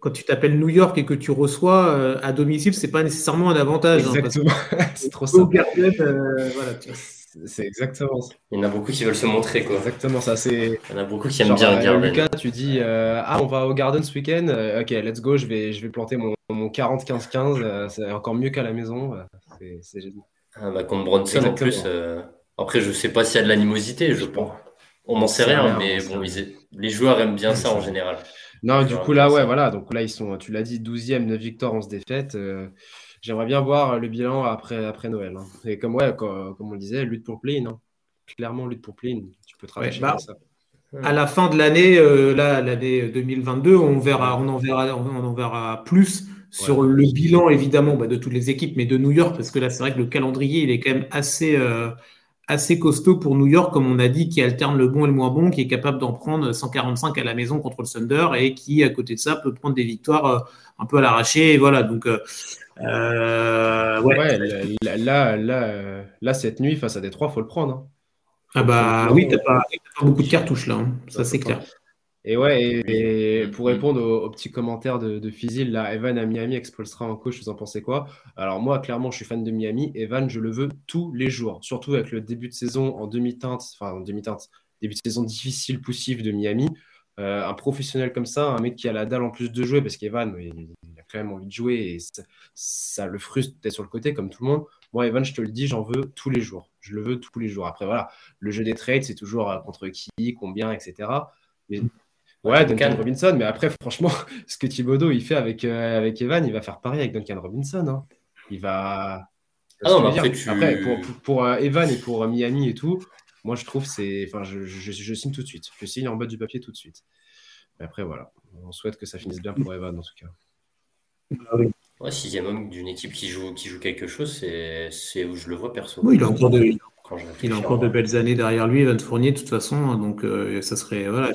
quand tu, t'appelles New York et que tu reçois euh, à domicile, c'est pas nécessairement un avantage. Hein, c'est trop ça. Euh, c'est exactement ça. Il y en a beaucoup qui veulent se montrer. Quoi. Exactement ça. C'est... Il y en a beaucoup qui aiment bien Garden. Lucas, tu dis Ah, on va au Garden ce week-end. ok, let's go. Je vais, je vais planter mon, mon 40-15-15. c'est encore mieux qu'à la maison. C'est, c'est génial. Ah, bah, contre Bronson en plus. Après, je sais pas s'il y a de l'animosité. Je pense. On n'en sait rien, mais bon, les joueurs aiment bien ça en général. Non, du coup, là, ouais, voilà. Donc là, ils sont, tu l'as dit, 12e, 9 victoires, 11 défaites. Euh, j'aimerais bien voir le bilan après, après Noël. Hein. Et comme, ouais, comme, on le disait, lutte pour play, non Clairement, lutte pour play. Tu peux travailler bah, ça. À la fin de l'année, euh, là, l'année 2022, on verra, on en verra, on en verra plus sur le bilan évidemment bah, de toutes les équipes, mais de New York, parce que là, c'est vrai que le calendrier, il est quand même assez, euh, assez costaud pour New York, comme on a dit, qui alterne le bon et le moins bon, qui est capable d'en prendre 145 à la maison contre le Thunder et qui, à côté de ça, peut prendre des victoires euh, un peu à l'arraché. Et voilà, donc. Euh, euh ouais. là, là, là, cette nuit, face à Détroit, il faut le prendre. Hein. Ah bah oui, tu n'as pas, beaucoup de cartouches là, hein. ça c'est clair. Et ouais, et, pour répondre aux, petits commentaires de, de Fizil, là, Evan à Miami expulsera en coach, vous en pensez quoi? Alors moi, clairement, je suis fan de Miami. Evan, je le veux tous les jours, surtout avec le début de saison en demi-teinte, enfin en demi-teinte, début de saison difficile, poussif de Miami. un professionnel comme ça, un mec qui a la dalle en plus de jouer, parce qu'Evan, il, a quand même envie de jouer et ça, le frustre d'être sur le côté comme tout le monde. Moi, Evan, je te le dis, j'en veux tous les jours. Je le veux tous les jours. Après, voilà, le jeu des trades, c'est toujours contre qui, combien, etc. Ouais, Duncan Robinson, mais après, franchement, ce que Thibodeau il fait avec, euh, avec Evan, il va faire pareil avec Duncan Robinson. Hein. Il va. Ah non, après, après, pour, pour, euh, Evan et pour euh, Miami et tout, moi je trouve c'est. Enfin, je, je, je, signe tout de suite. Je signe en bas du papier tout de suite. Mais après, voilà. On souhaite que ça finisse bien pour Evan en tout cas. Ah ouais, sixième homme d'une équipe qui joue, qui joue quelque chose, c'est où je le vois perso. Oui, il a encore de, il a encore de belles années derrière lui, Evan Fournier, de toute façon. Donc, ça serait. Voilà,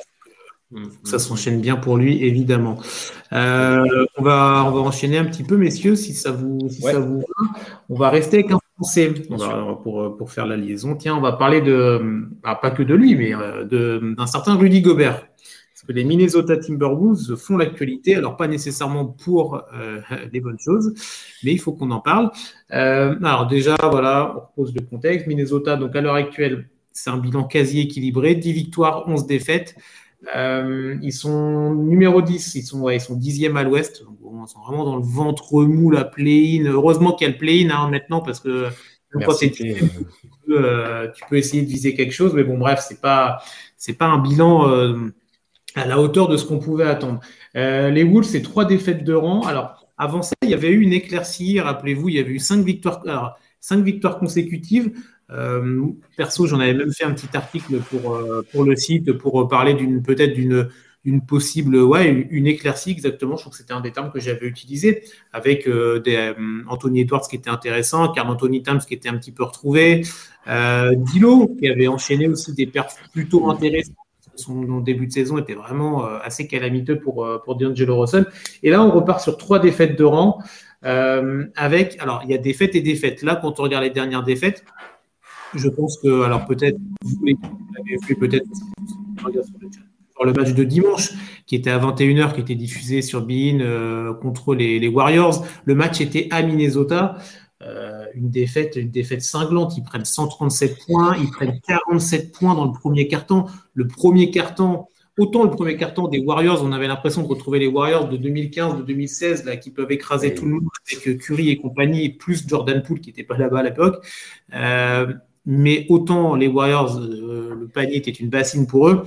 Ça mm, s'enchaîne bien pour lui, évidemment. Euh, on, va, on va enchaîner un petit peu, messieurs, si ça vous, si ça vous va. On va rester avec un Français pour, pour faire la liaison. Tiens, on va parler de, ah, pas que de lui, mais euh, d'un certain Rudy Gobert. Parce que les Minnesota Timberwolves font l'actualité, alors pas nécessairement pour euh, des bonnes choses, mais il faut qu'on en parle. alors déjà, voilà, on repose le contexte. Minnesota, donc à l'heure actuelle, c'est un bilan quasi équilibré, 10 victoires, 11 défaites. Euh, ils sont numéro 10, ils sont, ouais, ils sont dixième à l'ouest. ils sont vraiment dans le ventre mou, la play-in. Heureusement qu'il y a le play-in hein, maintenant parce que tu, peux, euh, tu, peux, essayer de viser quelque chose. Mais bon, bref, c'est pas, c'est pas un bilan euh, à la hauteur de ce qu'on pouvait attendre. les Wolves, c'est trois défaites de rang. Alors, avant ça, il y avait eu une éclaircie. Rappelez-vous, il y avait eu cinq victoires, alors, cinq victoires consécutives. Euh, perso, j'en avais même fait un petit article pour, euh, pour le site pour parler d'une peut-être d'une une possible, ouais, une éclaircie exactement. Je crois que c'était un des termes que j'avais utilisé avec euh, Anthony Edwards qui était intéressant, Carl Anthony Thames qui était un petit peu retrouvé, Dilo qui avait enchaîné aussi des perfs plutôt intéressants. Son début de saison était vraiment assez calamiteux pour, pour D'Angelo Russell. Et là, on repart sur trois défaites de rang. avec, alors, il y a défaites et défaites. Là, quand on regarde les dernières défaites, je pense que, alors peut-être, vous l'avez vu peut-être sur le match de dimanche, qui était à 21h, qui était diffusé sur Bein euh, contre les, Warriors. Le match était à Minnesota. Euh, une défaite, une défaite cinglante. Ils prennent 137 points, ils prennent 47 points dans le premier carton. Le premier carton, autant le premier carton des Warriors, on avait l'impression de retrouver les Warriors de 2015, de 2016, là, qui peuvent écraser tout le monde avec Curry et compagnie, plus Jordan Poole qui n'était pas là-bas à l'époque. Euh, mais autant les Warriors, euh, le panier était une bassine pour eux,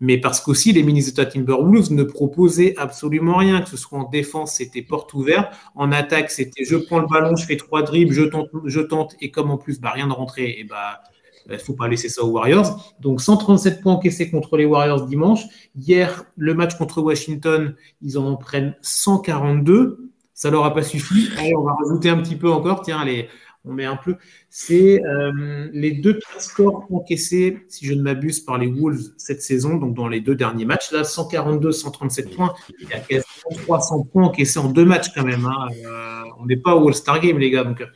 mais parce qu'aussi les Minnesota Timberwolves ne proposaient absolument rien, que ce soit en défense, c'était porte ouverte, en attaque, c'était je prends le ballon, je fais trois dribbles, je tente, je tente, et comme en plus, bah, rien de rentrer, et bah, il ne faut pas laisser ça aux Warriors. Donc 137 points encaissés contre les Warriors dimanche. Hier, le match contre Washington, ils en prennent 142. Ça leur a pas suffi. Allez, on va rajouter un petit peu encore. Tiens, allez, on met un peu. C'est euh, les deux scores encaissés, si je ne m'abuse, par les Wolves cette saison, donc dans les deux derniers matchs. Là, 142, 137 points. Il y a quasiment 300 points encaissés en deux matchs quand même. Hein. Euh, on n'est pas au All-Star Game, les gars. Euh,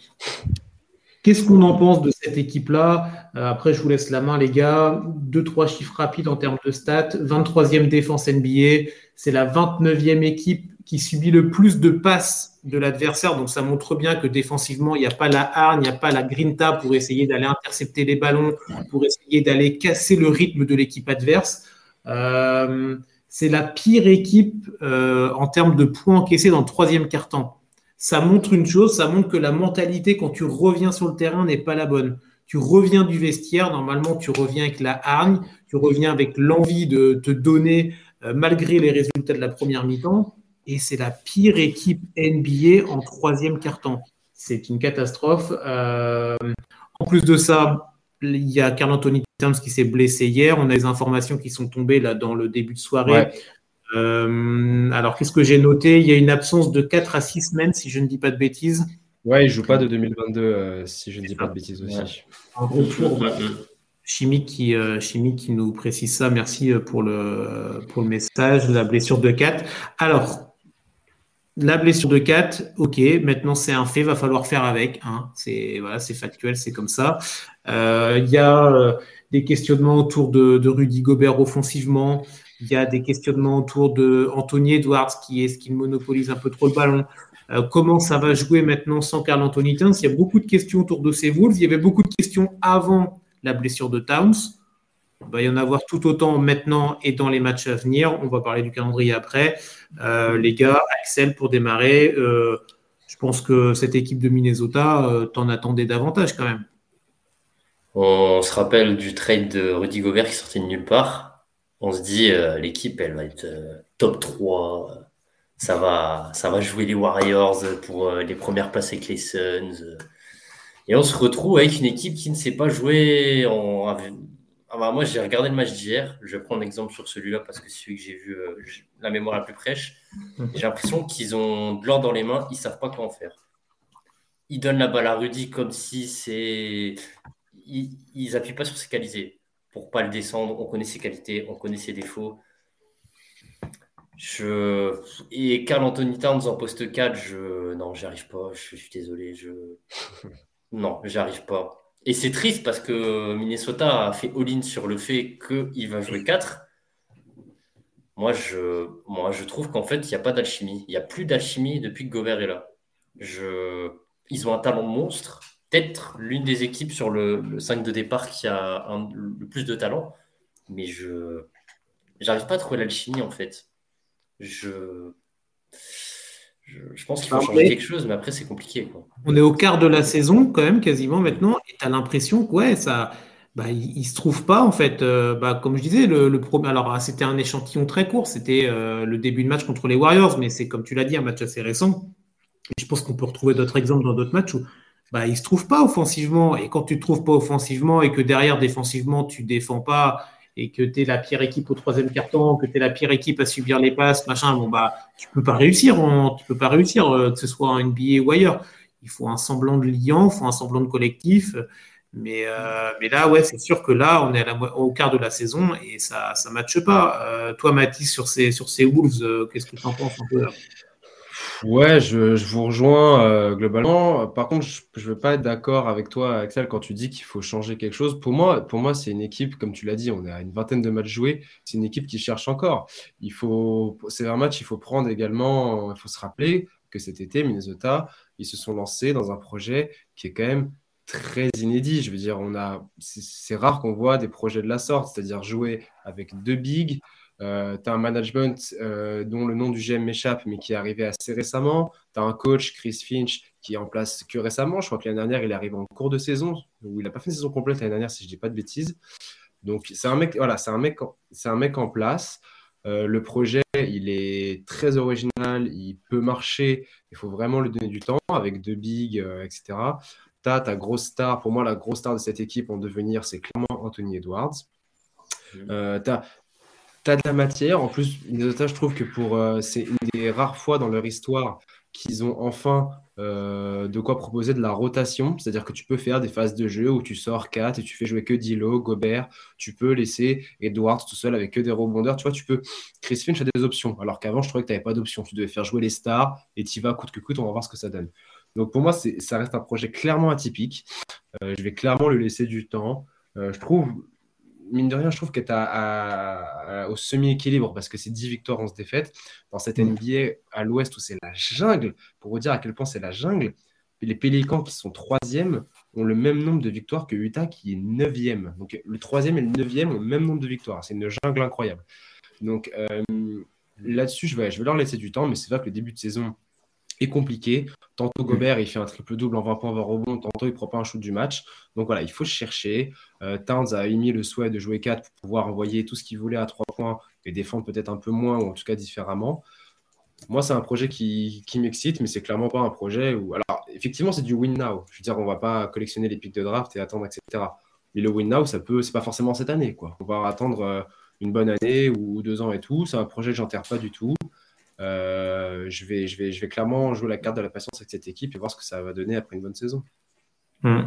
qu'est-ce qu'on en pense de cette équipe-là? Après, je vous laisse la main, les gars. Deux, trois chiffres rapides en termes de stats. 23e défense NBA. C'est la 29e équipe qui subit le plus de passes de l'adversaire. Donc ça montre bien que défensivement, il n'y a pas la hargne, il n'y a pas la grinta pour essayer d'aller intercepter les ballons, pour essayer d'aller casser le rythme de l'équipe adverse. Euh, c'est la pire équipe euh, en termes de points encaissés dans le troisième quart-temps. Ça montre une chose, ça montre que la mentalité quand tu reviens sur le terrain n'est pas la bonne. Tu reviens du vestiaire, normalement tu reviens avec la hargne, tu reviens avec l'envie de te donner euh, malgré les résultats de la première mi-temps et c'est la pire équipe NBA en troisième carton. C'est une catastrophe. Euh, en plus de ça, il y a Carl Anthony Towns qui s'est blessé hier. On a des informations qui sont tombées là dans le début de soirée. Euh, alors, qu'est-ce que j'ai noté? Il y a une absence de 4 à 6 semaines, si je ne dis pas de bêtises. Ouais, il ne joue pas de 2022, euh, si je ne dis pas de bêtises aussi. Un retour. Chimique qui, Chimique qui nous précise ça. Merci pour le, pour le message. La blessure de 4. Alors, la blessure de 4, ok, maintenant c'est un fait, va falloir faire avec. Hein. C'est voilà, factuel, c'est comme ça. Euh, il y a euh, des questionnements autour de, Rudy Gobert offensivement. Il y a des questionnements autour de Anthony Edwards qui est ce qu'il monopolise un peu trop le ballon. Euh, comment ça va jouer maintenant sans Carl Anthony Towns? Il y a beaucoup de questions autour de ces Wolves. Il y avait beaucoup de questions avant la blessure de Towns. Il va y en avoir tout autant maintenant et dans les matchs à venir. On va parler du calendrier après. Euh, les gars, Axel, pour démarrer, euh, je pense que cette équipe de Minnesota, euh, t'en attendais davantage quand même. On se rappelle du trade de Rudy Gobert qui sortait de nulle part. On se dit, l'équipe, elle va être top 3. Ça va, ça va jouer les Warriors pour les premières places avec les Suns. Et on se retrouve avec une équipe qui ne sait pas jouer en, ah bah, moi, j'ai regardé le match d'hier. Je vais prendre un exemple sur celui-là parce que c'est celui que j'ai vu euh, la mémoire la plus fraîche. J'ai l'impression qu'ils ont de l'or dans les mains, ils ne savent pas quoi en faire. Ils donnent la balle à Rudy comme si c'est. Ils n'appuient pas sur ses qualités pour pas le descendre. On connaît ses qualités, on connaît ses défauts. Je... Et Carl Anthony Towns en poste 4, je... non, j'arrive pas. Je... je suis désolé. Je... Non, j'arrive pas. Et c'est triste parce que Minnesota a fait all-in sur le fait qu'il va jouer 4. Moi, je, moi, je trouve qu'en fait, il n'y a pas d'alchimie. Il n'y a plus d'alchimie depuis que Gobert est là. Je, ils ont un talent monstre. Peut-être l'une des équipes sur le, 5 de départ qui a le plus de talent. Mais je n'arrive pas à trouver l'alchimie, en fait. Je je, pense qu'il faut changer quelque chose, mais après, c'est compliqué. On est au quart de la saison, quand même, quasiment maintenant, et tu as l'impression que, ouais, ça. Bah, il, ne se trouve pas en fait. Euh, bah, comme je disais, le, le premier. Alors ah, c'était un échantillon très court, c'était euh, le début de match contre les Warriors, mais c'est comme tu l'as dit, un match assez récent. Et je pense qu'on peut retrouver d'autres exemples dans d'autres matchs où bah, il se trouve pas offensivement. Et quand tu te trouves pas offensivement et que derrière défensivement tu défends pas et que tu es la pire équipe au troisième carton, que tu es la pire équipe à subir les passes, machin, bon bah tu peux pas réussir, tu peux pas réussir, euh, que ce soit en NBA ou ailleurs. Il faut un semblant de lien, il faut un semblant de collectif. Mais, euh, mais là, ouais, c'est sûr que là, on est au quart de la saison et ça ne matche pas. Euh, toi, Mathis, sur ces, sur ces Wolves, qu'est-ce que tu en penses un peu Ouais, je, vous rejoins euh, globalement. Par contre, je ne veux pas être d'accord avec toi, Axel, quand tu dis qu'il faut changer quelque chose. Pour moi, pour moi, c'est une équipe, comme tu l'as dit, on à une vingtaine de matchs joués. C'est une équipe qui cherche encore. Il faut, c'est un match, il faut prendre également, il faut se rappeler que cet été, Minnesota, ils se sont lancés dans un projet qui est quand même très inédit. Je veux dire, on a, c'est rare qu'on voit des projets de la sorte, c'est-à-dire jouer avec deux bigs, euh, tu as un management euh, dont le nom du GM m'échappe, mais qui est arrivé assez récemment. Tu as un coach, Chris Finch, qui est en place que récemment. Je crois que l'année dernière, il est arrivé en cours de saison, ou il n'a pas fait une saison complète l'année dernière, si je ne dis pas de bêtises. Donc, c'est un mec, voilà, c'est un mec, c'est un mec en place. Euh, le projet, il est très original, il peut marcher. Il faut vraiment lui donner du temps avec deux bigs, etc. Tu as ta grosse star. Pour moi, la grosse star de cette équipe en devenir, c'est clairement Anthony Edwards. Euh, tu as, de la matière. En plus, Minnesota, je trouve que pour euh, c'est une des rares fois dans leur histoire qu'ils ont enfin euh, de quoi proposer de la rotation. C'est-à-dire que tu peux faire des phases de jeu où tu sors 4 et tu fais jouer que Dilo, Gobert. Tu peux laisser Edwards tout seul avec que des rebondeurs. Tu vois, tu peux. Chris Finch a des options. Alors qu'avant, je trouvais que tu n'avais pas d'options. Tu devais faire jouer les stars et tu vas coûte que coûte. On va voir ce que ça donne. Donc pour moi, ça reste un projet clairement atypique. Euh, je vais clairement le laisser du temps. je trouve mine de rien, je trouve que tu au semi-équilibre parce que c'est 10 victoires, 11 défaites. Dans cette mm. NBA à l'ouest où c'est la jungle, pour vous dire à quel point c'est la jungle, les Pélicans qui sont troisième ont le même nombre de victoires que Utah qui est neuvième. Donc le troisième et le neuvième ont le même nombre de victoires. C'est une jungle incroyable. Donc euh, là-dessus, je vais, je vais leur laisser du temps, mais c'est vrai que le début de saison, est compliqué. Tantôt Gobert, il fait un triple-double en 20 points, 20 rebonds. Tantôt, il prend pas un shoot du match. Donc voilà, il faut chercher. Euh, Towns a émis le souhait de jouer 4 pour pouvoir envoyer tout ce qu'il voulait à 3 points et défendre peut-être un peu moins ou en tout cas différemment. Moi, c'est un projet qui, m'excite, mais c'est clairement pas un projet où. Alors, effectivement, c'est du win now. Je veux dire, on va pas collectionner les pics de draft et attendre, etc. Mais le win now, ça peut, c'est pas forcément cette année, quoi. On va attendre euh, une bonne année ou deux ans et tout. C'est un projet que j'enterre pas du tout. Euh, je, vais, je, vais, je vais clairement jouer la carte de la patience avec cette équipe et voir ce que ça va donner après une bonne saison. Mmh.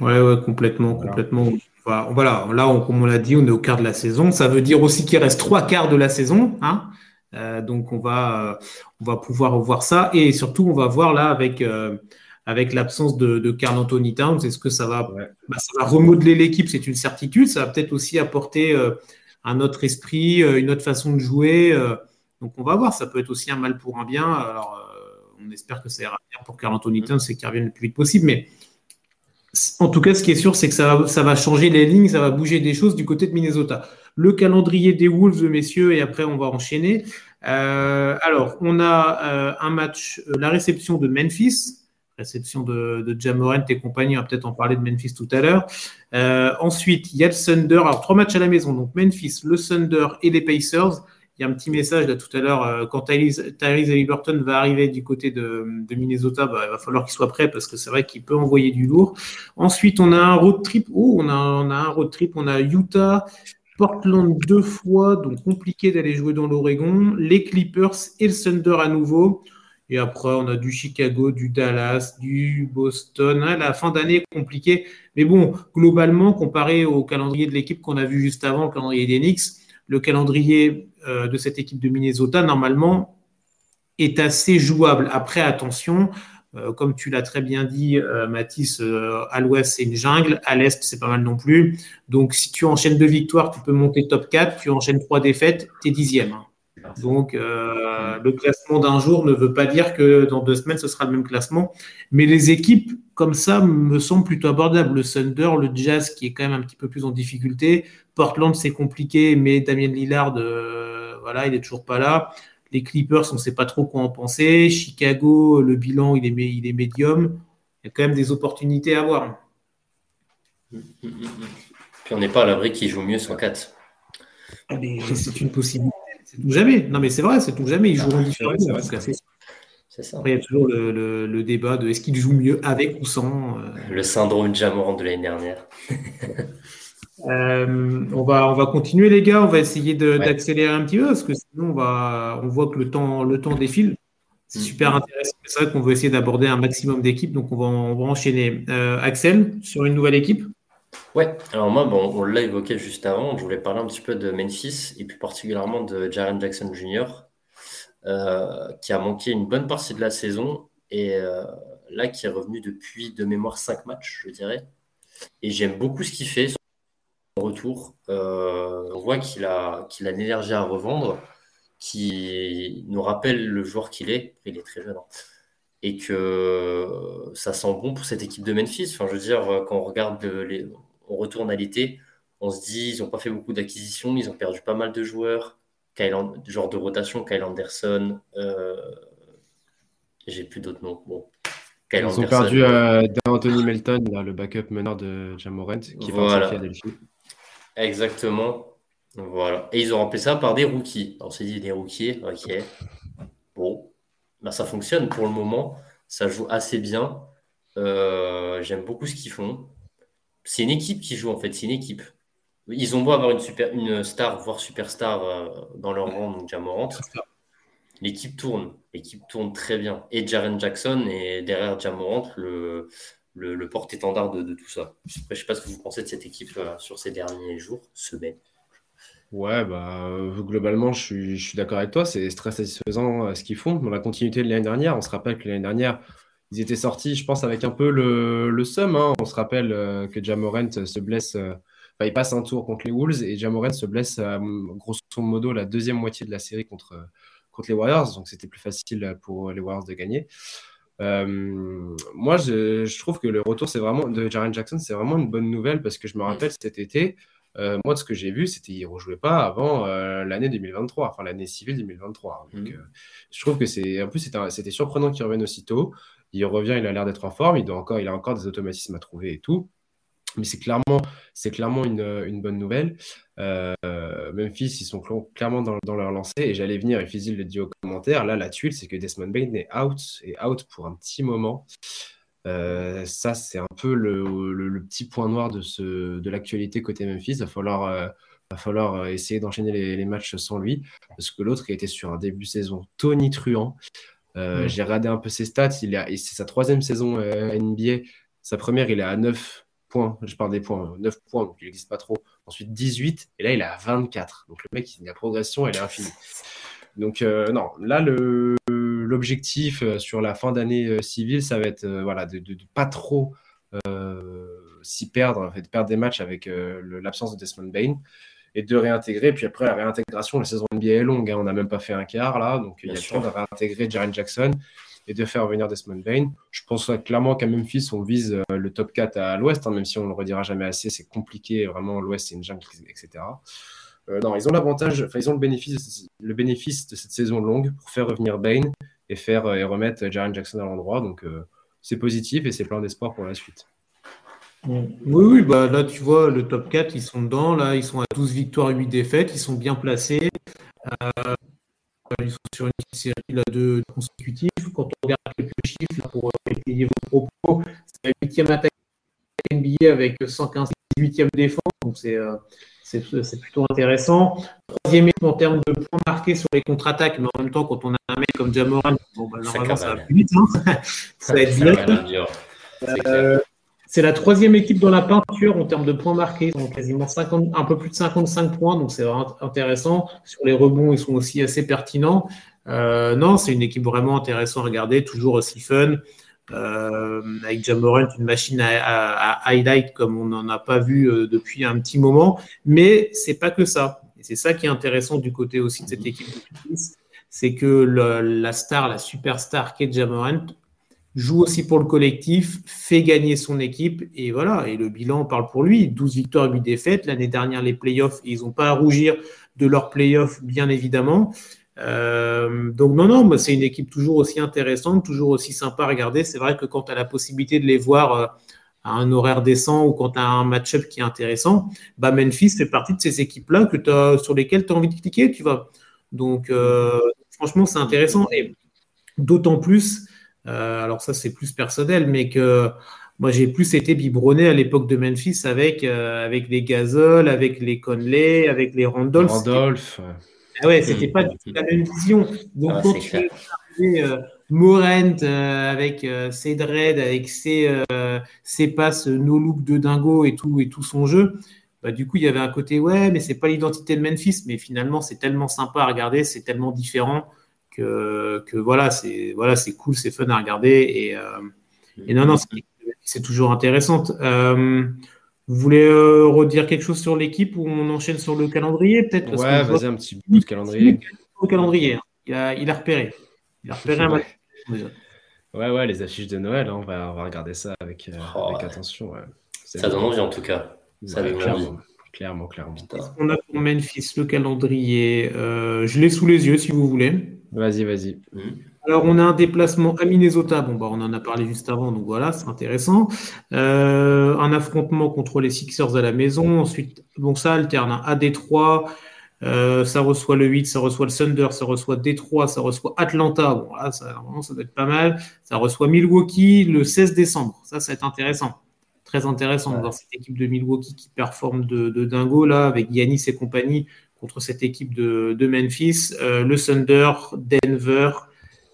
Ouais, ouais, complètement, complètement. Voilà, là, on, comme on l'a dit, on est au quart de la saison. Ça veut dire aussi qu'il reste trois quarts de la saison. Hein euh, donc, on va, on va pouvoir voir ça. Et surtout, on va voir là avec, euh, avec l'absence de, de Carl Anthony Towns, est-ce que ça va, bah, ça va remodeler l'équipe? C'est une certitude. Ça va peut-être aussi apporter un autre esprit, une autre façon de jouer. Donc on va voir, ça peut être aussi un mal pour un bien. Alors euh, on espère que ça ira bien pour Carl Anthony Towns et qu'il revienne le plus vite possible. Mais En tout cas, ce qui est sûr, c'est que ça va, changer les lignes, ça va bouger des choses du côté de Minnesota. Le calendrier des Wolves, messieurs, et après on va enchaîner. Euh, alors, on a euh, un match, la réception de Memphis, réception de, de Jamorant et compagnie, on va peut-être en parler de Memphis tout à l'heure. ensuite, il y a le Thunder, alors trois matchs à la maison, donc Memphis, le Thunder et les Pacers. Il y a un petit message là tout à l'heure, quand Tyrese Haliburton va arriver du côté de, Minnesota, bah, il va falloir qu'il soit prêt parce que c'est vrai qu'il peut envoyer du lourd. Ensuite, on a un road trip. Oh, on a, un road trip. On a Utah, Portland deux fois, donc compliqué d'aller jouer dans l'Oregon. Les Clippers et le Thunder à nouveau. Et après, on a du Chicago, du Dallas, du Boston. Hein, la fin d'année compliquée. Mais bon, globalement, comparé au calendrier de l'équipe qu'on a vu juste avant, le calendrier des Knicks, le calendrier euh, de cette équipe de Minnesota, normalement, est assez jouable. Après, attention, euh, comme tu l'as très bien dit, euh, Mathis, euh, à l'ouest, c'est une jungle. À l'est, c'est pas mal non plus. Donc, si tu enchaînes deux victoires, tu peux monter top 4. Tu enchaînes trois défaites, tu es dixième. Donc, le classement d'un jour ne veut pas dire que dans deux semaines, ce sera le même classement. Mais les équipes comme ça me semblent plutôt abordables. Le Thunder, le Jazz, qui est quand même un petit peu plus en difficulté. Portland, c'est compliqué, mais Damien Lillard, voilà, il est toujours pas là. Les Clippers, on ne sait pas trop quoi en penser. Chicago, le bilan, il est, il est médium. Il y a quand même des opportunités à avoir. Puis on n'est pas à l'abri qui joue mieux sans 4. Ah, c'est une possibilité. C'est tout jamais. Non, mais c'est vrai, c'est tout jamais. Ils joueront différemment. C'est ça. Après, il y a toujours le, débat de est-ce qu'ils jouent mieux avec ou sans. Euh. Le syndrome Jamorant de l'année dernière. Euh, on, va, on va continuer, les gars. On va essayer d'accélérer un petit peu parce que sinon, on, va, on voit que le temps, le temps défile. C'est mm. super intéressant. C'est vrai qu'on veut essayer d'aborder un maximum d'équipes, donc on va, on va enchaîner. Euh, Axel, sur une nouvelle équipe? Ouais, alors moi, bon, on l'a évoqué juste avant. Je voulais parler un petit peu de Memphis et plus particulièrement de Jaren Jackson Jr., euh, qui a manqué une bonne partie de la saison et là qui est revenu depuis de mémoire 5 matchs, je dirais. Et j'aime beaucoup ce qu'il fait retour. Euh, on voit qu'il a, qu'il a l'énergie à revendre, qui nous rappelle le joueur qu'il est. Il est très jeune. Hein. et que ça sent bon pour cette équipe de Memphis. Enfin, je veux dire, quand on regarde, les, on retourne à l'été, on se dit, ils n'ont pas fait beaucoup d'acquisitions, ils ont perdu pas mal de joueurs. Kyle, genre de rotation, Kyle Anderson, euh, j'ai plus d'autres noms. Bon, ils ont perdu euh, Anthony Melton, le backup meneur de Jamorant, qui voilà. à Delphi. Exactement. Voilà. Et ils ont remplacé ça par des rookies. On s'est dit des rookies, ok. Bon, ben, ça fonctionne pour le moment. Ça joue assez bien. Euh, j'aime beaucoup ce qu'ils font. C'est une équipe qui joue en fait, c'est une équipe. Ils ont beau avoir une, super, une star, voire superstar euh, dans leur rang, donc Jamorant. L'équipe tourne. L'équipe tourne très bien. Et Jaren Jackson est derrière Jamorant, le, le, porte-étendard de, tout ça. Je ne sais pas ce que vous pensez de cette équipe euh, sur ces derniers jours, semaines. Ouais, bah, euh, globalement, je suis, d'accord avec toi. C'est très satisfaisant euh, ce qu'ils font. Dans la continuité de l'année dernière, on se rappelle que l'année dernière, ils étaient sortis, je pense, avec un peu le, le seum. Hein. On se rappelle que Jamorant se blesse, il passe un tour contre les Wolves et Jamorant se blesse, grosso modo, la deuxième moitié de la série contre, contre les Warriors. Donc, c'était plus facile pour les Warriors de gagner. Euh, moi, je, trouve que le retour c'est vraiment, de Jaren Jackson, c'est vraiment une bonne nouvelle parce que je me rappelle cet été, euh, moi, de ce que j'ai vu, c'était qu'il ne rejouait pas avant euh, l'année 2023, enfin l'année civile 2023. Donc, mhm. je trouve que c'est. En plus, c'était surprenant qu'il revienne aussitôt. Il revient, il a l'air d'être en forme, il, doit encore, il a encore des automatismes à trouver et tout. Mais c'est clairement, c'est clairement une, une, bonne nouvelle. Euh, Memphis, ils sont clairement dans, dans leur lancée. Et j'allais venir, et Fizil le dit au commentaire, là, la tuile, c'est que Desmond Bain est out, et out pour un petit moment. Euh, ça, c'est un peu le, le, petit point noir de, ce, de l'actualité côté Memphis. Il va falloir, euh, va falloir euh, essayer d'enchaîner les, les, matchs sans lui, parce que l'autre, était sur un début de saison tonitruant. Mm. J'ai regardé un peu ses stats. Il a, c'est sa troisième saison NBA. Sa première, il est à 9 points, je parle des points, 9 points, donc il n'existe pas trop. Ensuite 18, et là il est à 24. Donc le mec, la progression, elle est infinie. Donc euh, non, là l'objectif euh, sur la fin d'année euh, civile, ça va être voilà, de ne pas trop s'y perdre, en fait, de perdre des matchs avec l'absence de Desmond Bain et de réintégrer. Puis après, la réintégration, la saison NBA est longue, hein. on n'a même pas fait un quart là, donc il y a le temps de réintégrer Jaren Jackson et de faire venir Desmond Bain. Je pense clairement qu'à Memphis, on vise euh, le top 4 à l'ouest, hein, même si on ne le redira jamais assez, c'est compliqué, vraiment, l'ouest, c'est une jungle, etc. Euh, non, ils ont l'avantage, enfin, ils ont le bénéfice, le bénéfice de cette saison longue pour faire revenir Bain et, faire, et remettre Jaren Jackson à l'endroit. Donc, c'est positif et c'est plein d'espoir pour la suite. Oui, oui, bah là, tu vois, le top 4, ils sont dedans. Là, ils sont à 12 victoires, 8 défaites. Ils sont bien placés. Euh, ils sont sur une série de consécutifs. Quand on regarde quelques chiffres pour euh, étayer vos propos, c'est la 8e attaque NBA avec 115 18e défense. Donc, euh, c'est c'est plutôt intéressant. Troisième en termes de points marqués sur les contre-attaques, mais en même temps, quand on a un mec comme Jamoran, bon, bah, normalement, ça, va plus vite. Hein. ça va être bien. C'est la troisième équipe dans la peinture en termes de points marqués. Ils ont quasiment 50, un peu plus de 55 points, donc c'est vraiment intéressant. Sur les rebonds, ils sont aussi assez pertinents. Euh, non, c'est une équipe vraiment intéressante à regarder, toujours aussi fun. Euh, avec Jamorant, une machine à, highlight comme on n'en a pas vu euh, depuis un petit moment. Mais c'est pas que ça. Et c'est ça qui est intéressant du côté aussi de cette équipe de c'est que la star, la superstar qu'est Jamorant, joue aussi pour le collectif, fait gagner son équipe, et voilà, et le bilan parle pour lui. 12 victoires, 8 défaites. L'année dernière, les playoffs, ils n'ont pas à rougir de leurs playoffs, bien évidemment. Euh, donc non, non, c'est une équipe toujours aussi intéressante, toujours aussi sympa à regarder. C'est vrai que quand tu as la possibilité de les voir euh, à un horaire décent ou quand tu as un match-up qui est intéressant, bah Memphis fait partie de ces équipes-là sur lesquelles tu as envie de cliquer, tu vois. Donc euh, franchement, c'est intéressant. Et d'autant plus alors ça, c'est plus personnel, mais que moi, j'ai plus été biberonné à l'époque de Memphis avec, avec les Gasol, avec les Conley, avec les Randolph. Randolph. Ah ouais, c'était pas du tout la même vision. Donc, ah, quand tu es euh, Morent euh, avec Cedred, avec ses, ses passes no look de dingo et tout, et tout son jeu, bah, du coup, il y avait un côté, ouais, mais c'est pas l'identité de Memphis, mais finalement, c'est tellement sympa à regarder, c'est tellement différent que, voilà, c'est voilà, cool, c'est fun à regarder et, euh, non, non, c'est toujours intéressante. Euh, vous voulez euh, redire quelque chose sur l'équipe ou on enchaîne sur le calendrier peut-être Ouais, vas-y un petit bout de calendrier. Le calendrier, hein. il, a, il a repéré. Il a repéré un match. Ouais, ouais, les affiches de Noël, hein, on, va, on, va, regarder ça avec, oh, avec attention. Ça donne envie en tout cas. Ça clairement, clairement, clairement. On a pour Memphis le calendrier. je l'ai sous les yeux si vous voulez. Vas-y, vas-y. Alors, on a un déplacement à Minnesota. Bon, bah, on en a parlé juste avant, donc voilà, c'est intéressant. Euh, un affrontement contre les Sixers à la maison. Ensuite, bon, ça alterne hein. à Détroit. Euh, ça reçoit le 8, ça reçoit le Thunder, ça reçoit Détroit, ça reçoit Atlanta. Bon, là, ça, ça doit être pas mal. Ça reçoit Milwaukee le 16 décembre. Ça, ça va être intéressant. Très intéressant voir cette équipe de Milwaukee qui performe de, de dingo, là, avec Yanis et compagnie contre cette équipe de, Memphis, euh, le Thunder, Denver.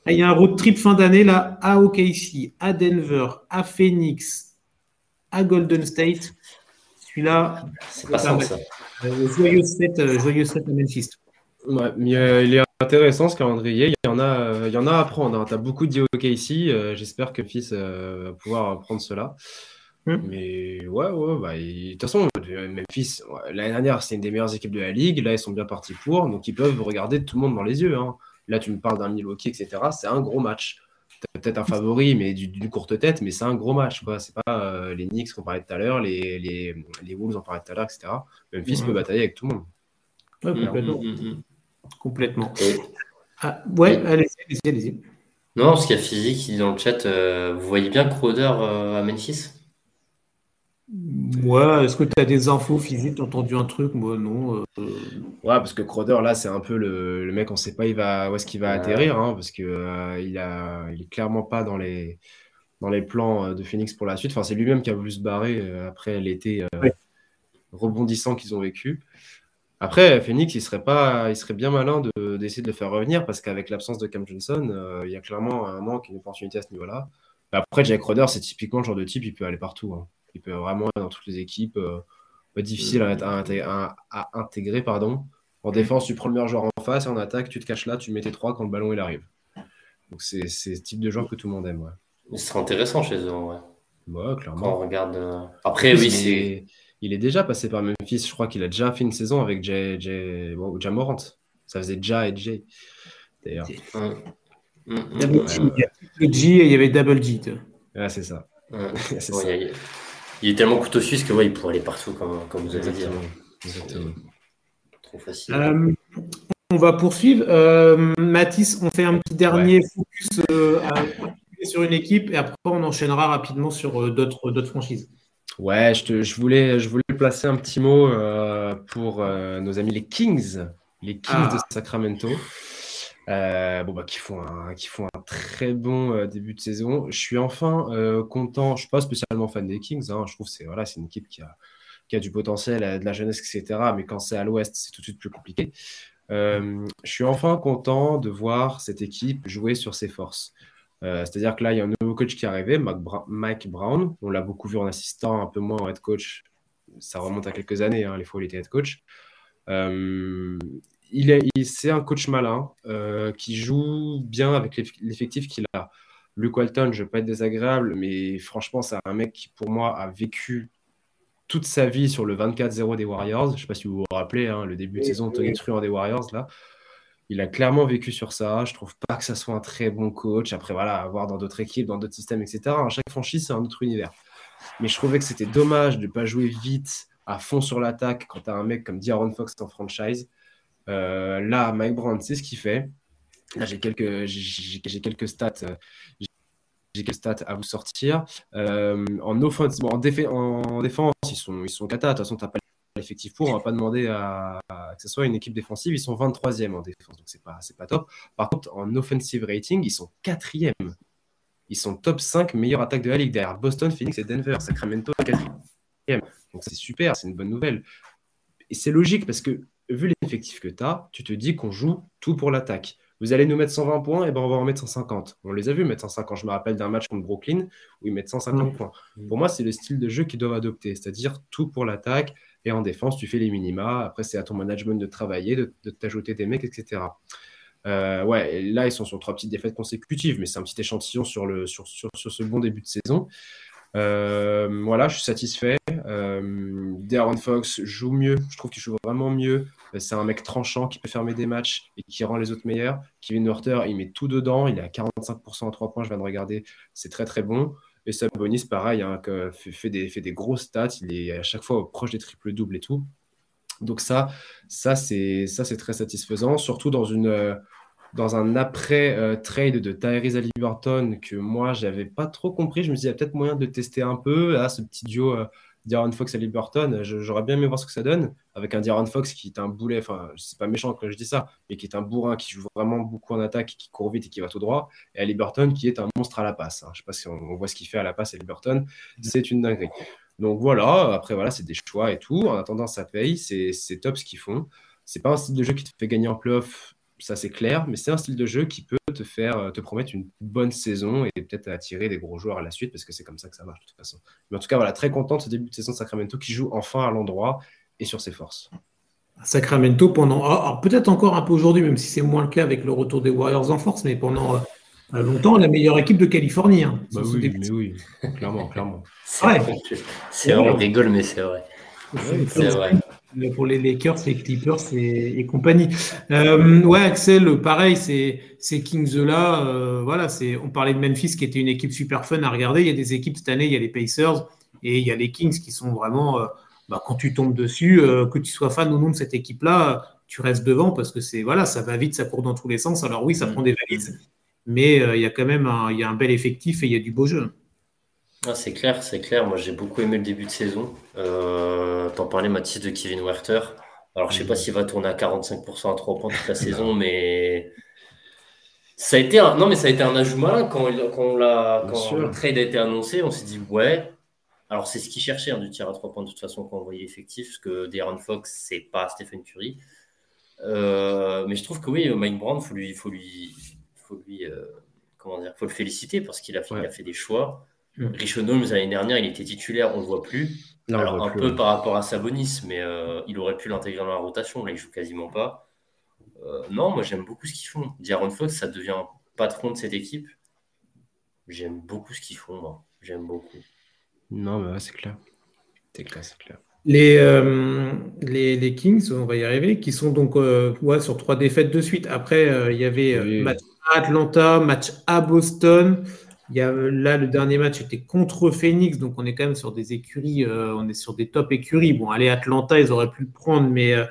Ah, il y a un road trip fin d'année là à OKC, à Denver, à Phoenix, à Golden State. Celui-là, c'est pas simple ça. Euh, joyeux set, euh, joyeux set à Memphis. Ouais, mais, il est intéressant ce calendrier. Il y en a, il y en a à prendre. Hein. Tu as beaucoup dit OKC. J'espère que Fils va pouvoir prendre cela. Hmm. Mais ouais, ouais, bah, de toute façon, Memphis, l'année dernière, c'est une des meilleures équipes de la ligue. Là, ils sont bien partis pour. Donc, ils peuvent regarder tout le monde dans les yeux. Hein. Là, tu me parles d'un Milwaukee, etc. C'est un gros match. peut-être un favori, mais du, courte tête, mais c'est un gros match. C'est pas euh, les Knicks qu'on parlait tout à l'heure, les, les, les Wolves en parlait tout à l'heure, etc. Memphis peut batailler avec tout le monde. complètement. Hmm, hmm, complètement. Ah, ouais, allez-y, allez-y. non, parce qu'il y a Physique qui dit dans le chat, euh, vous voyez bien Crowder euh, à Memphis? Ouais, est-ce que tu as des infos physiques, as entendu un truc? Moi, non. Euh, ouais, parce que Crowder, là, c'est un peu le, mec, on sait pas il va, où est-ce qu'il va atterrir, hein, parce que euh, il est clairement pas dans les, dans les plans euh, de Phoenix pour la suite. Enfin, c'est lui-même qui a voulu se barrer après l'été rebondissant qu'ils ont vécu. Après, Phoenix, il serait pas, il serait bien malin de, d'essayer de le faire revenir, parce qu'avec l'absence de Cam Johnson, il y a clairement un manque, une opportunité à ce niveau-là. Après, Jack Crowder, c'est typiquement le genre de type, il peut aller partout. Hein. Il peut vraiment être dans toutes les équipes. Euh, pas difficile à, intégrer. Pardon. En défense, tu prends le meilleur joueur en face, et en attaque, tu te caches là, tu mets tes trois quand le ballon il arrive. Donc c'est ce type de joueur que tout le monde aime. Ouais. Ce serait intéressant chez eux. Ouais, clairement. on regarde. Euh, après, oui, c'est. Il est déjà passé par Memphis. Je crois qu'il a déjà fait une saison avec Jay, Jay... Bon, Ça faisait Ja et Jay, d'ailleurs. Mm, mm. double G, il y a triple G et il y avait double G. Ouais, c'est ça. Il, est tellement couteau suisse que ouais, il pourrait aller partout, comme, comme vous avez dit. Hein. Exactement. Trop facile. Euh, on va poursuivre. Euh, Mathis, on fait un petit dernier focus euh, sur une équipe et après on enchaînera rapidement sur euh, d'autres franchises. Ouais, je, je, voulais, je voulais placer un petit mot pour nos amis les Kings, les Kings de ah. Sacramento. bon, bah, qui, font un, qui font un très bon début de saison. Je suis enfin content. Je suis pas spécialement fan des Kings. Hein. Je trouve c'est voilà, une équipe qui a, qui a du potentiel, de la jeunesse, etc. Mais quand c'est à l'ouest, c'est tout de suite plus compliqué. Euh, je suis enfin content de voir cette équipe jouer sur ses forces. Euh, c'est-à-dire que là, il y a un nouveau coach qui est arrivé, Mike Brown. On l'a beaucoup vu en assistant, un peu moins en head coach. Ça remonte à quelques années, hein, les fois où il était head coach. Euh, il est, c'est un coach malin qui joue bien avec l'effectif qu'il a. Luke Walton, je ne veux pas être désagréable, mais franchement, c'est un mec qui, pour moi, a vécu toute sa vie sur le 24-0 des Warriors. Je ne sais pas si vous vous rappelez, hein, le début de saison de Tony Truant des Warriors, là. Il a clairement vécu sur ça. Je trouve pas que ça soit un très bon coach. Après, voilà, à voir dans d'autres équipes, dans d'autres systèmes, etc. chaque franchise, c'est un autre univers. Mais je trouvais que c'était dommage de ne pas jouer vite, à fond sur l'attaque, quand tu as un mec comme D'Aaron Fox en franchise. Euh, là, Mike Brown, c'est ce qu'il fait? Là, j'ai quelques, j'ai quelques stats. Euh, j'ai quelques stats à vous sortir. Euh, en, offense, en, en, défense, ils sont, ils sont cata. De toute façon, tu n'as pas l'effectif pour. On va pas demander à, que ce soit une équipe défensive. Ils sont 23e en défense, donc ce n'est pas, pas top. Par contre, en offensive rating, ils sont 4e. Ils sont top 5 meilleure attaque de la ligue derrière Boston, Phoenix et Denver. Sacramento 4e. Donc c'est super, c'est une bonne nouvelle. Et c'est logique parce que vu l'effectif que tu as, tu te dis qu'on joue tout pour l'attaque vous allez nous mettre 120 points, et ben on va en mettre 150. On les a vus mettre 150. Je me rappelle d'un match contre Brooklyn où ils mettent 150 points. Pour moi, c'est le style de jeu qu'ils doivent adopter, c'est-à-dire tout pour l'attaque et en défense, tu fais les minima. Après, c'est à ton management de travailler, de, t'ajouter des mecs, etc. Euh, ouais, là, ils sont sur trois petites défaites consécutives, mais c'est un petit échantillon sur, le, sur, sur, sur ce bon début de saison. Euh, voilà, je suis satisfait. Euh, Darren Fox joue mieux. Je trouve qu'il joue vraiment mieux. C'est un mec tranchant qui peut fermer des matchs et qui rend les autres meilleurs. Kevin Werther, il met tout dedans. Il est à 45% à 3 points. Je viens de regarder. C'est très, très bon. Et Sabonis, pareil, hein, fait, des, fait des gros stats. Il est à chaque fois proche des triples-doubles et tout. Donc ça, ça c'est très satisfaisant, surtout dans une dans un après-trade de Tyrese Halliburton que moi, j'avais pas trop compris. Je me disais, il y a peut-être moyen de tester un peu. Là, ce petit duo euh, Fox Halliburton, j'aurais bien aimé voir ce que ça donne. Avec un D'Aaron Fox qui est un boulet, enfin, c'est pas méchant quand je dis ça, mais qui est un bourrin, qui joue vraiment beaucoup en attaque, qui court vite et qui va tout droit. Et Halliburton qui est un monstre à la passe. Hein. Je sais pas si on, voit ce qu'il fait à la passe, Halliburton. Mm. C'est une dinguerie. Donc voilà, après, voilà, c'est des choix et tout. En attendant, ça paye. C'est top ce qu'ils font. C'est pas un style de jeu qui te fait gagner en playoff ça c'est clair, mais c'est un style de jeu qui peut te faire euh, te promettre une bonne saison et peut-être attirer des gros joueurs à la suite parce que c'est comme ça que ça marche de toute façon. Mais en tout cas, voilà, très content de ce début de saison de Sacramento qui joue enfin à l'endroit et sur ses forces. Sacramento pendant, ah, alors peut-être encore un peu aujourd'hui, même si c'est moins le cas avec le retour des Warriors en force, mais pendant euh, longtemps la meilleure équipe de Californie. Hein, bah oui, mais oui, clairement, clairement. C'est vrai, on rigole, mais c'est vrai. C'est vrai pour les Lakers, les Clippers et, compagnie. Euh, ouais, Axel, pareil, ces, ces Kings-là, euh, voilà, c'est, on parlait de Memphis qui était une équipe super fun à regarder. Il y a des équipes cette année, il y a les Pacers et il y a les Kings qui sont vraiment, euh, bah, quand tu tombes dessus, que tu sois fan ou non de cette équipe-là, tu restes devant parce que c'est, voilà, ça va vite, ça court dans tous les sens. Alors oui, ça prend des valises, mais il y a quand même un, il y a un bel effectif et il y a du beau jeu. Ah, c'est clair, c'est clair. Moi, j'ai beaucoup aimé le début de saison. Euh, T'en parlais, Mathis, de Kevin Werther. Alors, je sais pas s'il va tourner à 45% à 3 points toute la saison, mais ça a été un... non, mais ça a été un ajout malin quand, quand, la... quand le trade a été annoncé. On s'est dit, ouais. Alors, c'est ce qu'il cherchait, hein, du tir à 3 points de toute façon quand on voyait effectif, parce que De'Aaron Fox, c'est pas Stephen Curry. Euh, mais je trouve que oui, Mike Brown, faut lui, faut lui, faut lui, euh, comment dire, faut le féliciter parce qu'il a, a fait des choix. Mm. Richon Holmes, l'année dernière, il était titulaire, on ne le voit plus. Alors, un peu par rapport à Sabonis, mais euh, il aurait pu l'intégrer dans la rotation. Là, il joue quasiment pas. Euh, non, moi, j'aime beaucoup ce qu'ils font. D'Aaron Fox, ça devient patron de cette équipe. J'aime beaucoup ce qu'ils font, moi. J'aime beaucoup. Non, mais c'est clair. C'est clair, c'est clair. Les, euh, les, les, Kings, on va y arriver, qui sont donc ouais, sur trois défaites de suite. Après, il y avait à Atlanta, match à Boston. Il y a, là, le dernier match était contre Phoenix, donc on est quand même sur des écuries, euh, on est sur des top écuries. Bon, allez, Atlanta, ils auraient pu le prendre, mais, euh,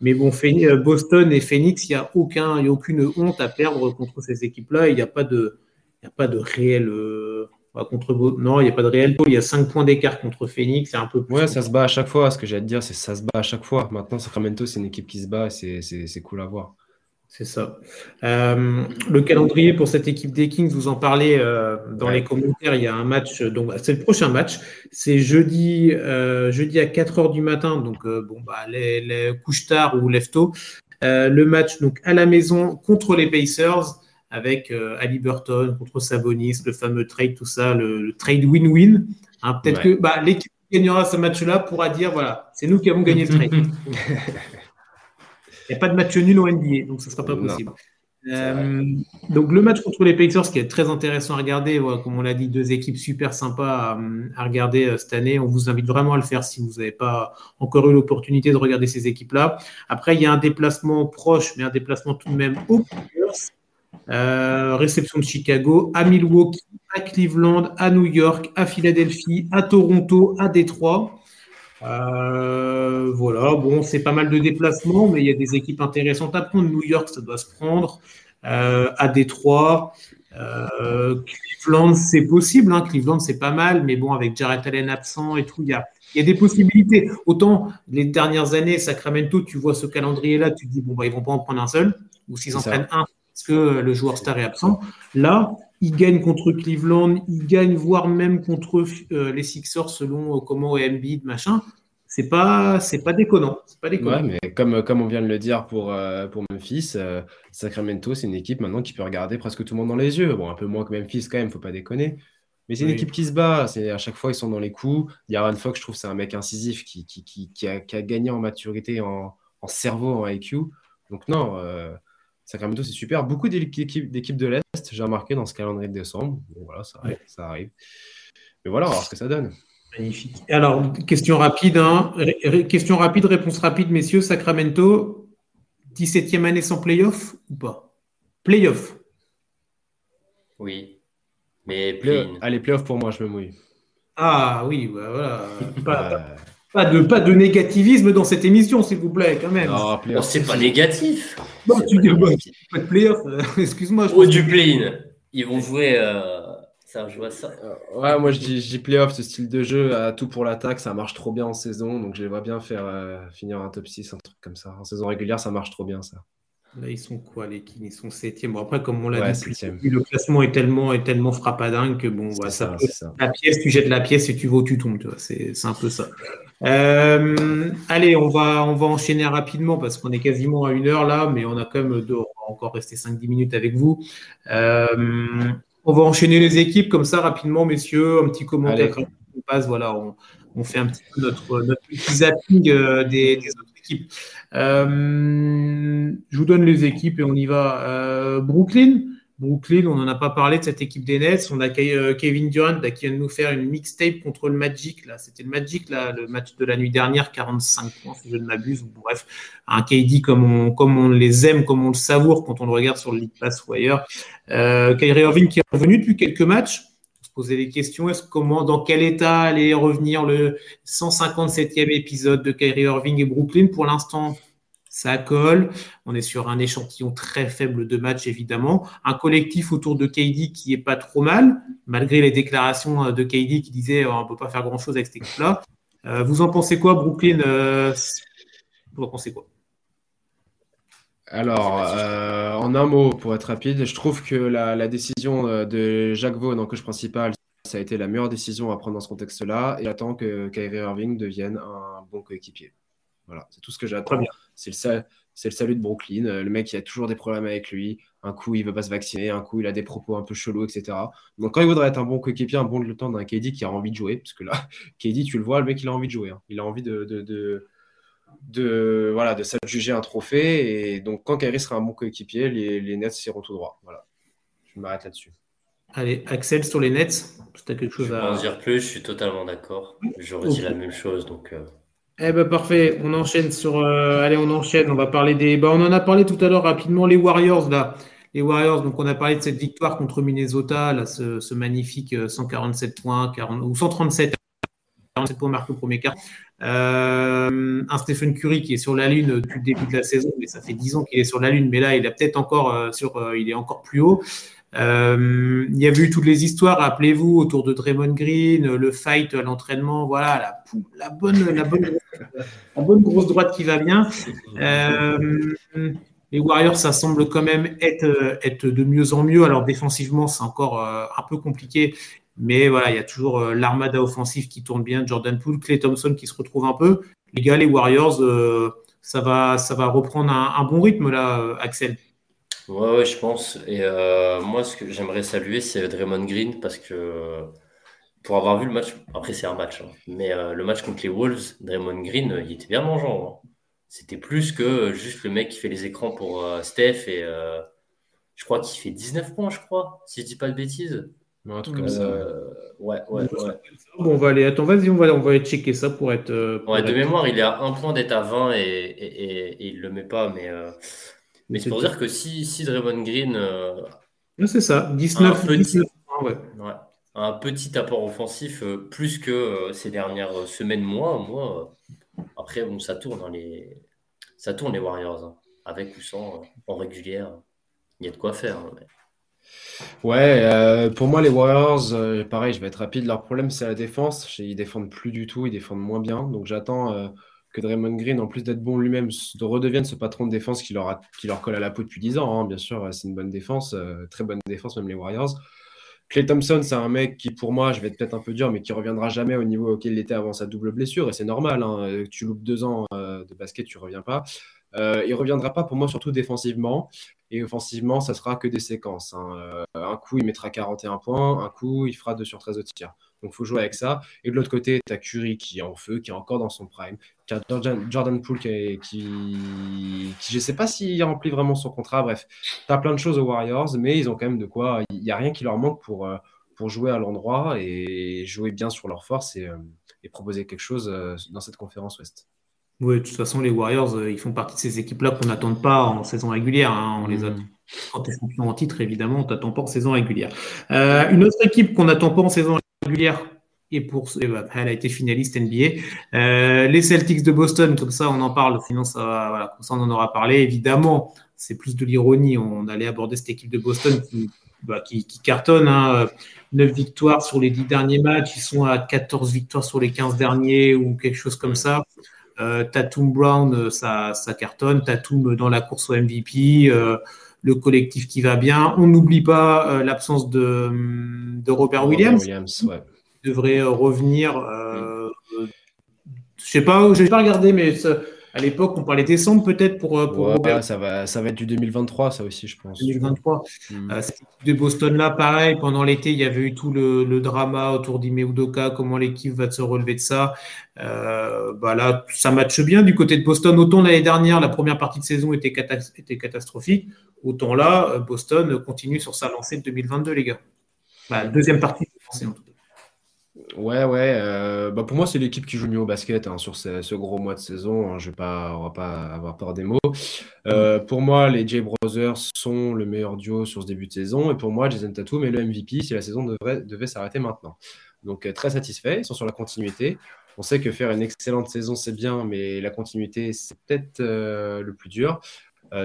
mais bon, euh, Boston et Phoenix, il n'y a, aucun, y a aucune honte à perdre contre ces équipes-là. Il n'y a pas de, y a pas de réel. contre, non, il n'y a pas de réel Il y a 5 points d'écart contre Phoenix. C'est un peu plus ouais, ça se bat à chaque fois. Ce que j'ai à te dire, c'est ça se bat à chaque fois. Maintenant, Sacramento, c'est une équipe qui se bat. C'est cool à voir. C'est ça. Euh, le calendrier pour cette équipe des Kings, vous en parlez euh, dans les commentaires. Il y a un match, donc c'est le prochain match. C'est jeudi, euh, jeudi à 4 h du matin. Donc, bon, bah, les, les couches tard ou lève tôt. le match donc à la maison contre les Pacers avec Ali Burton contre Sabonis, le fameux trade, tout ça, le, trade win-win. Hein, peut-être que bah, l'équipe qui gagnera ce match-là pourra dire voilà, c'est nous qui avons gagné le trade. Il n'y a pas de match nul au NBA, donc ce ne sera pas possible. Euh, donc le match contre les Pacers qui est très intéressant à regarder, comme on l'a dit, deux équipes super sympas à, regarder euh, cette année. On vous invite vraiment à le faire si vous n'avez pas encore eu l'opportunité de regarder ces équipes-là. Après, il y a un déplacement proche, mais un déplacement tout de même aux Pacers. Euh, réception de Chicago, à Milwaukee, à Cleveland, à New York, à Philadelphie, à Toronto, à Détroit. Euh, voilà, bon, c'est pas mal de déplacements, mais il y a des équipes intéressantes à prendre. New York, ça doit se prendre. Euh, à Détroit. Euh, Cleveland, c'est possible. Hein. Cleveland, c'est pas mal, mais bon, avec Jared Allen absent et tout, il y a, il y a des possibilités. Autant les dernières années, Sacramento, tu vois ce calendrier-là, tu te dis, bon, bah, ils vont pas en prendre un seul, ou s'ils en prennent un, parce que le joueur star est absent. Là, ils gagnent contre Cleveland, ils gagnent voire même contre euh, les Sixers selon euh, comment est Embiid, machin. C'est pas, c'est pas déconnant. C'est pas déconnant. Ouais, mais comme, comme on vient de le dire pour, euh, pour Memphis, Sacramento, c'est une équipe maintenant qui peut regarder presque tout le monde dans les yeux. Bon, un peu moins que Memphis quand même, faut pas déconner. Mais c'est une équipe qui se bat. C'est à chaque fois ils sont dans les coups. Yaron Fox, je trouve, c'est un mec incisif qui, qui, qui, qui, a, qui a, gagné en maturité, en, en, cerveau, en IQ. Donc non, Sacramento, c'est super. Beaucoup d'équipes de l'Est, j'ai remarqué dans ce calendrier de décembre. Bon, voilà, ça arrive, ça arrive. Mais voilà, on va voir ce que ça donne. Magnifique. Alors, question rapide, hein. question rapide, réponse rapide, messieurs. Sacramento, 17e année sans playoff ou pas? Playoff Oui. Mais play Allez, playoff pour moi, je me mouille. Ah oui, bah, voilà. Pas, pas de, pas de négativisme dans cette émission, s'il vous plaît, quand même. Non, c'est pas négatif. Non, tu dis pas de playoff, euh, excuse-moi. Ou du play-in. Ils vont jouer. Euh, ça, je vois ça. Euh, ouais, moi je dis, je dis playoff, ce style de jeu, à tout pour l'attaque, ça marche trop bien en saison, donc je les vois bien faire finir un top 6, un truc comme ça. En saison régulière, ça marche trop bien, ça. Là, ils sont quoi, les Kings? Ils sont septième. Bon, après, comme on l'a dit, le classement est tellement, est tellement frappadingue que bon, ça, la pièce, tu jettes la pièce et tu vas tu tombes. C'est un peu ça. Euh, allez, on va, on va enchaîner rapidement parce qu'on est quasiment à une heure là, mais on a quand même deux, on va encore rester 5-10 minutes avec vous. Euh, on va enchaîner les équipes comme ça rapidement, messieurs. Un petit commentaire on passe. Voilà, on, on, fait un petit peu notre, notre petit zapping euh, des, des autres Euh, je vous donne les équipes et on y va. Euh, Brooklyn. Brooklyn, on n'en a pas parlé de cette équipe des Nets. On a euh, Kevin Durant qui vient de nous faire une mixtape contre le Magic. Là, c'était le Magic, là, le match de la nuit dernière, 45 points, si je ne m'abuse. Bref, un KD comme on, comme on les aime, comme on le savoure quand on le regarde sur le League Pass ou ailleurs. Kyrie Irving qui est revenu depuis quelques matchs poser des questions. Est-ce comment, dans quel état allait revenir le 157e épisode de Kyrie Irving et Brooklyn? Pour l'instant, ça colle. On est sur un échantillon très faible de matchs, évidemment. Un collectif autour de KD qui est pas trop mal, malgré les déclarations de KD qui disait on ne peut pas faire grand-chose avec cette équipe-là. Euh, vous en pensez quoi, Brooklyn euh, Vous en pensez quoi? Alors, euh, en un mot, pour être rapide, je trouve que la, décision euh, de Jacques Vaughan en coach principal, ça a été la meilleure décision à prendre dans ce contexte-là. Et j'attends que Kyrie Irving devienne un bon coéquipier. Voilà, c'est tout ce que j'attends. C'est le, le, salut de Brooklyn. Euh, le mec, il a toujours des problèmes avec lui. Un coup, il veut pas se vacciner. Un coup, il a des propos un peu chelous, etc. Donc, quand il voudrait être un bon coéquipier, un bon le temps d'un KD qui a envie de jouer, parce que là, KD, tu le vois, le mec, il a envie de jouer. Hein. Il a envie de de voilà de s'adjuger un trophée. Et donc quand Kyrie sera un bon coéquipier les, les Nets iront tout droit. Voilà. Je m'arrête là-dessus. Allez Axel sur les Nets tu as quelque chose à en dire plus je suis totalement d'accord. J'aurais dit la même chose donc euh. eh ben parfait. On enchaîne sur euh, allez on enchaîne. On va parler des bah, on en a parlé tout à l'heure rapidement. Les Warriors là. Les Warriors, donc on a parlé de cette victoire contre Minnesota, là, ce, magnifique 147 points, 40, ou 137 47 points marqués au premier quart. Euh, un Stephen Curry qui est sur la lune depuis le début de la saison, mais ça fait 10 ans qu'il est sur la lune, mais là il est peut-être encore euh, sur, euh, il est encore plus haut. il y a eu toutes les histoires, rappelez-vous, autour de Draymond Green, le fight à l'entraînement, voilà, la, bonne, la, bonne, la bonne grosse droite qui va bien. les Warriors, ça semble quand même être, être de mieux en mieux. Alors défensivement, c'est encore un peu compliqué. Mais voilà, il y a toujours euh, l'armada offensive qui tourne bien, Jordan Poole, Clay Thompson qui se retrouve un peu. Les gars, les Warriors, euh, ça, va, ça va reprendre un, bon rythme là, euh, Axel. Ouais, ouais, je pense. Et moi, ce que j'aimerais saluer, c'est Draymond Green parce que pour avoir vu le match, après c'est un match, hein, mais le match contre les Wolves, Draymond Green, il était bien mangeant. Hein. C'était plus que juste le mec qui fait les écrans pour Steph et je crois qu'il fait 19 points, je crois, si je dis pas de bêtises. Un truc comme ça. Euh, ouais, ouais, ouais. Bon, on va aller. Attends, vas-y, on va, on va aller checker ça pour être. Euh, ouais, de mémoire, il est à un point d'être à 20 et, et, et, il le met pas, mais. Euh, mais c'est pour dire que si, si Draymond Green. c'est ça, 19, un petit, ouais. ouais. Un petit apport offensif plus que ces dernières semaines, mois, moi. après, bon, ça tourne, hein, les... ça tourne les Warriors, hein. avec ou sans, en régulière. Il y a de quoi faire. Hein, Ouais, euh, pour moi, les Warriors, euh, pareil, je vais être rapide. Leur problème, c'est la défense. Ils défendent plus du tout, ils défendent moins bien. Donc, j'attends euh, que Draymond Green, en plus d'être bon lui-même, de redevienne ce patron de défense qui leur, qui leur colle à la peau depuis 10 ans. Hein. Bien sûr, c'est une bonne défense, très bonne défense, même les Warriors. Clay Thompson, c'est un mec qui, pour moi, je vais être peut-être un peu dur, mais qui reviendra jamais au niveau auquel il était avant sa double blessure. Et c'est normal. Hein. Tu loupes deux ans de basket, tu reviens pas. Euh, il reviendra pas pour moi, surtout défensivement. Et offensivement, ça sera que des séquences. Hein. Euh, un coup, il mettra 41 points, un coup, il fera 2 sur 13 au tir. Donc, il faut jouer avec ça. Et de l'autre côté, tu as Curry qui est en feu, qui est encore dans son prime. Tu as Jordan, Poole qui, qui, je ne sais pas s'il remplit vraiment son contrat. Bref, tu as plein de choses aux Warriors, mais ils ont quand même de quoi. Il n'y a rien qui leur manque pour, euh, pour jouer à l'endroit et jouer bien sur leur force et, et proposer quelque chose dans cette conférence Ouest. Oui, de toute façon, les Warriors, euh, ils font partie de ces équipes-là qu'on n'attend pas en saison régulière. Hein. On les attend. Mm. Quand tu es champion en titre, évidemment, on t'attend pas en saison régulière. Euh, une autre équipe qu'on n'attend pas en saison régulière, et pour ben, elle a été finaliste NBA. Euh, les Celtics de Boston, comme ça on en parle, sinon ça, voilà, comme ça on en aura parlé. Évidemment, c'est plus de l'ironie. On allait aborder cette équipe de Boston qui, bah, qui, cartonne. Hein. 9 victoires sur les 10 derniers matchs. Ils sont à 14 victoires sur les 15 derniers ou quelque chose comme ça. Euh, Tatum Brown, euh, ça, ça, cartonne. Tatum dans la course au MVP. Euh, le collectif qui va bien. On n'oublie pas l'absence de, de, Robert, Williams. Williams devrait revenir. Euh, mm. Je sais pas, je pas regardé, mais à l'époque, on parlait décembre peut-être pour, euh, pour Ça va, ça va être du 2023, ça aussi, je pense. 2023. Hmm. Euh, cette équipe de Boston-là, pareil, pendant l'été, il y avait eu tout le, drama autour d'Ime Udoka, comment l'équipe va se relever de ça. Euh, bah là, ça matche bien du côté de Boston. Autant l'année dernière, la première partie de saison était, était catastrophique, autant là, Boston continue sur sa lancée de 2022, les gars. Bah, deuxième partie de en tout cas. Ouais, ouais. Euh, bah pour moi, c'est l'équipe qui joue mieux au basket hein, sur ce, gros mois de saison. Hein, je vais pas, on va pas avoir peur des mots. Euh, pour moi, les Jay Brothers sont le meilleur duo sur ce début de saison. Et pour moi, Jason Tatum est le MVP si la saison devrait, devait s'arrêter maintenant. Donc, euh, très satisfait. Ils sont sur la continuité. On sait que faire une excellente saison, c'est bien, mais la continuité, c'est peut-être le plus dur.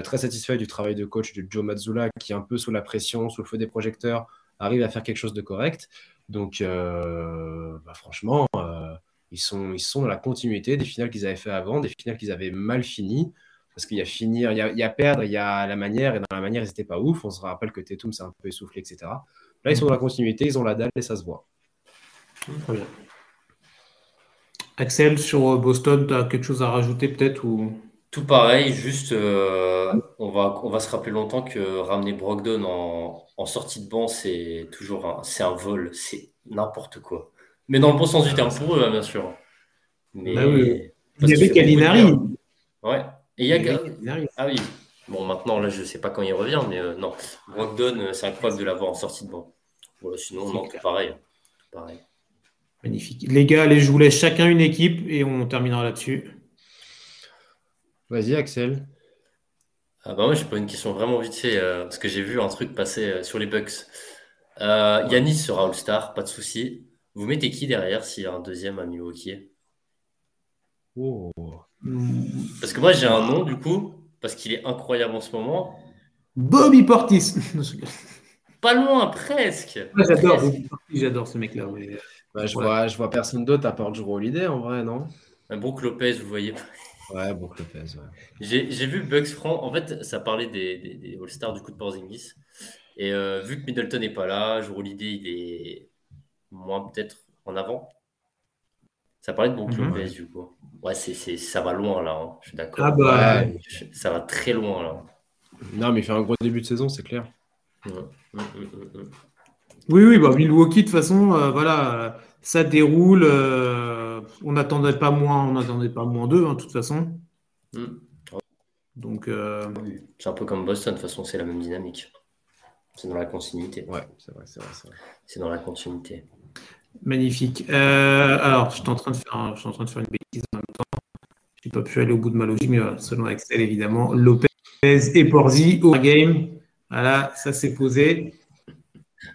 très satisfait du travail de coach de Joe Mazzulla, qui, un peu sous la pression, sous le feu des projecteurs, arrive à faire quelque chose de correct. Donc, euh, bah, franchement, euh, ils, sont, dans la continuité des finales qu'ils avaient fait avant, des finales qu'ils avaient mal finies. Parce qu'il y a finir, il y a, perdre, il y a la manière, et dans la manière, ils n'étaient pas ouf. On se rappelle que Tatum s'est un peu essoufflé, etc. Là, ils sont dans la continuité, ils ont la dalle et ça se voit. Très bien. Axel, sur Boston, tu as quelque chose à rajouter peut-être ou... Tout pareil, juste euh, on, va, on va se rappeler longtemps que ramener Brogdon en, en sortie de banc, c'est toujours un, c'est un vol, c'est n'importe quoi. Mais dans le bon sens du terme pour eux, hein, bien sûr. Mais, bah Il y avait Kalinari. Ouais. Et il y a Ah oui. Bon, maintenant, là, je ne sais pas quand il revient, mais euh, non. Brogdon, euh, c'est incroyable de l'avoir en sortie de banc. Voilà, sinon, non, tout pareil. pareil. Magnifique. Les gars, allez, je vous laisse chacun une équipe et on terminera là-dessus. Vas-y, Axel. Ah bah moi, j'ai pas une question vraiment vite fait, euh, parce que j'ai vu un truc passer euh, sur les Bucks. Euh, Yanis sera All-Star, pas de souci. Vous mettez qui derrière s'il y a un deuxième à Milwaukee? Oh. Parce que moi, j'ai un nom, du coup, parce qu'il est incroyable en ce moment. Bobby Portis. Pas loin, presque. Moi, j'adore. Bobby Portis, j'adore ce mec-là. mais- Bah, je, Ouais. vois, je vois personne d'autre à part Drew Holiday en vrai, non? Un Brook Lopez, vous voyez. Ouais, bon, Lopez, ouais. J'ai j'ai vu Bucks Franc. En fait, ça parlait des, des, des All-Stars du coup de Porzingis. Et euh, vu que Middleton n'est pas là, Jrue Holiday, il est moins peut-être en avant. Ça parlait de Brook Mhm. Lopez du coup. Ouais, c'est, c'est, ça va loin là. hein. Je suis d'accord. Ah bah, Ouais. Ça va très loin là. Non, mais il fait un gros début de saison, c'est clair. Ouais. Mm, mm, mm. Oui, oui, bah, Milwaukee, de toute façon, euh, voilà, euh, ça déroule. euh, on n'attendait pas moins, on n'attendait pas moins d'eux, hein, de toute façon. Mm. Donc, euh. C'est un peu comme Boston, de toute façon, c'est la même dynamique. C'est dans la continuité. Ouais, c'est vrai, c'est vrai, c'est vrai. C'est dans la continuité. magnifique. Euh, alors, je suis en train de faire, un- je suis en train de faire une bêtise en même temps. J'ai pas pu aller au bout de ma logique, mais selon Excel, évidemment, Lopez et Porzi au game. Voilà, ça s'est posé.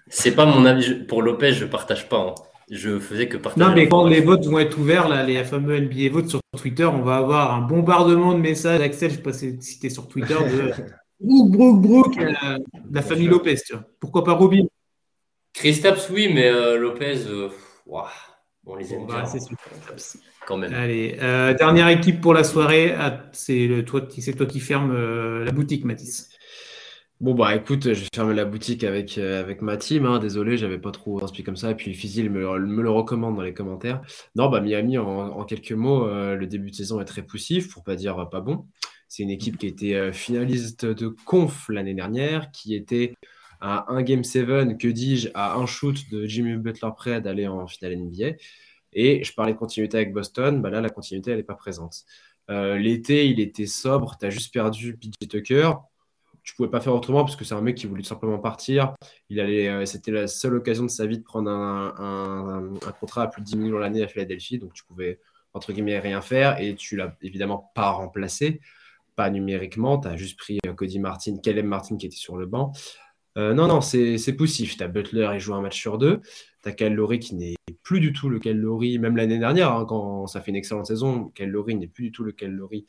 C'est pas mon avis. Pour Lopez, je partage pas. hein. Je faisais que partager. Non, mais quand les votes vont être ouverts, là, les fameux NBA votes sur Twitter, on va avoir un bombardement de messages. Axel, je sais pas si c'était sur Twitter, de Brook, Brook, Brook, euh, la famille Lopez, tu vois. Pourquoi pas Robin? Kristaps, oui, mais euh, Lopez, euh, on les aime bien, bah, c'est hein, super. quand même. Allez, euh, dernière équipe pour la soirée. Ah, c'est le toi, qui- c'est toi qui ferme euh, la boutique, Mathis. Bon, bah écoute, je vais fermer la boutique avec, euh, avec ma team. hein. Désolé, j'avais pas trop inspi comme ça. Et puis Fizil me, le- me le recommande dans les commentaires. Non, bah Miami, en, en quelques mots, euh, le début de saison est très poussif, pour pas dire euh, pas bon. C'est une équipe qui était euh, finaliste de conf l'année dernière, qui était à un Game 7, que dis-je, à un shoot de Jimmy Butler prêt d'aller en finale NBA. Et je parlais de continuité avec Boston, bah là, la continuité, elle n'est pas présente. Euh, L'été, il était sobre, tu as juste perdu PJ Tucker tu pouvais pas faire autrement parce que c'est un mec qui voulait tout simplement partir. Il allait, euh, c'était la seule occasion de sa vie de prendre un, contrat à plus de 10 millions l'année à Philadelphie, donc tu pouvais entre guillemets rien faire et tu l'as évidemment pas remplacé, pas numériquement. Tu as juste pris euh, Cody Martin, Caleb Martin qui était sur le banc. Euh, non, non, c'est poussif. Tu as Butler, il joue un match sur deux. Tu as Lowry qui n'est plus du tout le Lowry, même l'année dernière, hein, quand ça fait une excellente saison. Lowry n'est plus du tout le Lowry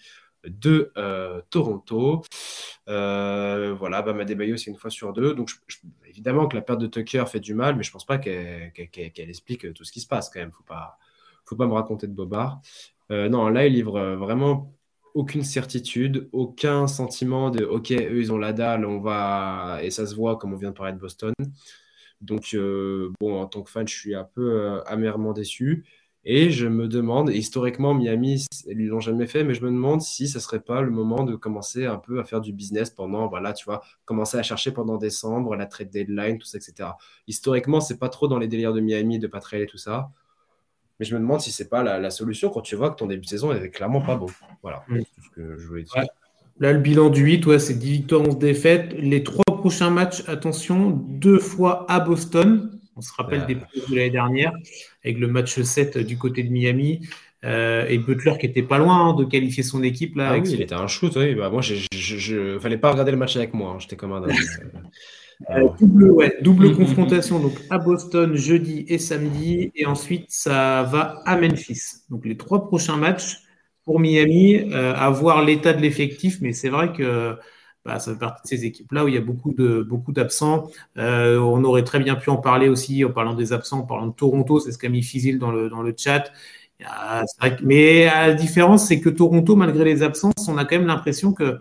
de euh, Toronto. Euh, voilà, Bam Adebayo, c'est une fois sur deux. Donc, évidemment que la perte de Tucker fait du mal, mais je pense pas qu'elle explique tout ce qui se passe quand même. Faut pas, faut pas me raconter de bobard. Euh, non, là, il livre euh, vraiment aucune certitude, aucun sentiment de OK, eux, ils ont la dalle, on va. Et ça se voit comme on vient de parler de Boston. Donc, bon, en tant que fan, je suis un peu amèrement déçu. Et je me demande, et historiquement, Miami, ils l'ont jamais fait, mais je me demande si ce serait pas le moment de commencer un peu à faire du business pendant, voilà, tu vois, commencer à chercher pendant décembre, la trade deadline, tout ça, etc. Historiquement, c'est pas trop dans les délires de Miami de pas trader tout ça. Mais je me demande si c'est pas la, la solution quand tu vois que ton début de saison est clairement pas beau. Voilà, c'est ce que je voulais dire. Ouais. Là, le bilan du 8, ouais, c'est 10 victoires, 11 défaites. Les trois prochains matchs, attention, deux fois à Boston. On se rappelle Ah. des playoffs de l'année dernière, avec le match 7 du côté de Miami. Euh, et Butler qui était pas loin hein, de qualifier son équipe. Là, Ah avec oui, son- il était un shoot, oui. Bah, moi, je, fallait pas regarder le match avec moi, hein, j'étais comme un dingue. Euh, double, ouais, double confrontation donc à Boston jeudi et samedi, et ensuite ça va à Memphis. Donc les trois prochains matchs pour Miami, euh, à voir l'état de l'effectif, mais c'est vrai que bah, ça fait partie de ces équipes-là où il y a beaucoup de beaucoup d'absents. Euh, on aurait très bien pu en parler aussi en parlant des absents, en parlant de Toronto, c'est ce qu'a mis Fizil dans le, dans le chat. Il y a- c'est vrai que- mais la différence, c'est que Toronto, malgré les absences, on a quand même l'impression que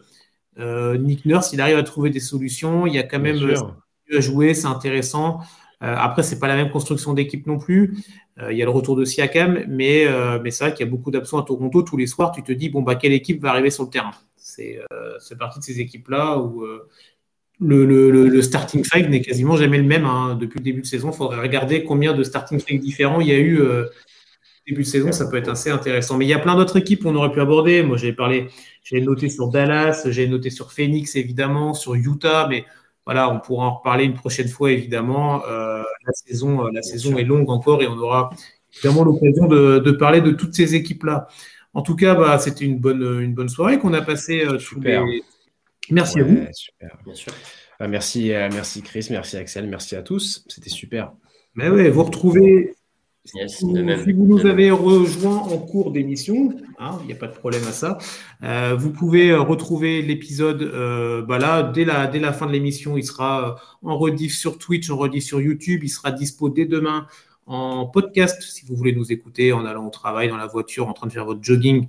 euh, Nick Nurse, il arrive à trouver des solutions. Il y a quand même sûr. à jouer, c'est intéressant. Euh, après, c'est pas la même construction d'équipe non plus. Euh, il y a le retour de Siakam, mais, euh, mais c'est vrai qu'il y a beaucoup d'absents à Toronto. Tous les soirs, tu te dis, bon, bah, quelle équipe va arriver sur le terrain? C'est euh, partie de ces équipes-là où euh, le, le- le- le starting five n'est quasiment jamais le même. hein. Depuis le début de saison, il faudrait regarder combien de starting five différents il y a eu euh, début de saison. Ça peut être assez intéressant. Mais il y a plein d'autres équipes qu'on aurait pu aborder. Moi, j'ai parlé, j'ai noté sur Dallas, j'ai noté sur Phoenix, évidemment, sur Utah, mais voilà, on pourra en reparler une prochaine fois, évidemment. Euh, la saison, la saison est longue encore et on aura évidemment l'occasion de, de parler de toutes ces équipes-là. En tout cas, bah, c'était une bonne, une bonne soirée qu'on a passée euh, tous Super. les, Merci à vous. Super. Bah, merci, merci Chris, merci Axel, merci à tous. C'était super. Mais vous retrouvez si, vous, nous avez rejoint en cours d'émission, hein, il n'y a pas de problème à ça, euh, vous pouvez euh, retrouver l'épisode euh, bah là, dès la, dès la fin de l'émission. Il sera en rediff sur Twitch, en rediff sur YouTube. Il sera dispo dès demain en podcast si vous voulez nous écouter en allant au travail, dans la voiture, en train de faire votre jogging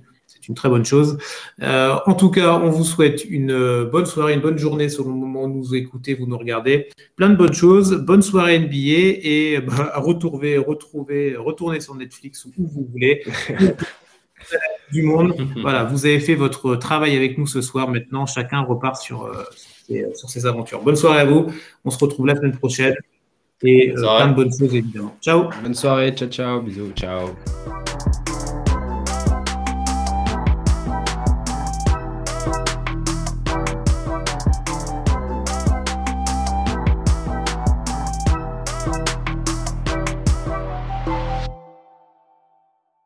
une très bonne chose. Euh, en tout cas, on vous souhaite une euh, bonne soirée, une bonne journée selon le moment où vous écoutez, vous nous regardez. Plein de bonnes choses. Bonne soirée NBA et bah, retrouver, retrouver, retourner sur Netflix où vous voulez. du monde. Voilà, vous avez fait votre travail avec nous ce soir. Maintenant, chacun repart euh, sur, ses, aventures. Bonne soirée à vous. On se retrouve la semaine prochaine. Et plein de bonnes choses, évidemment. Ciao. Bonne soirée. Ciao, ciao. Bisous. Ciao.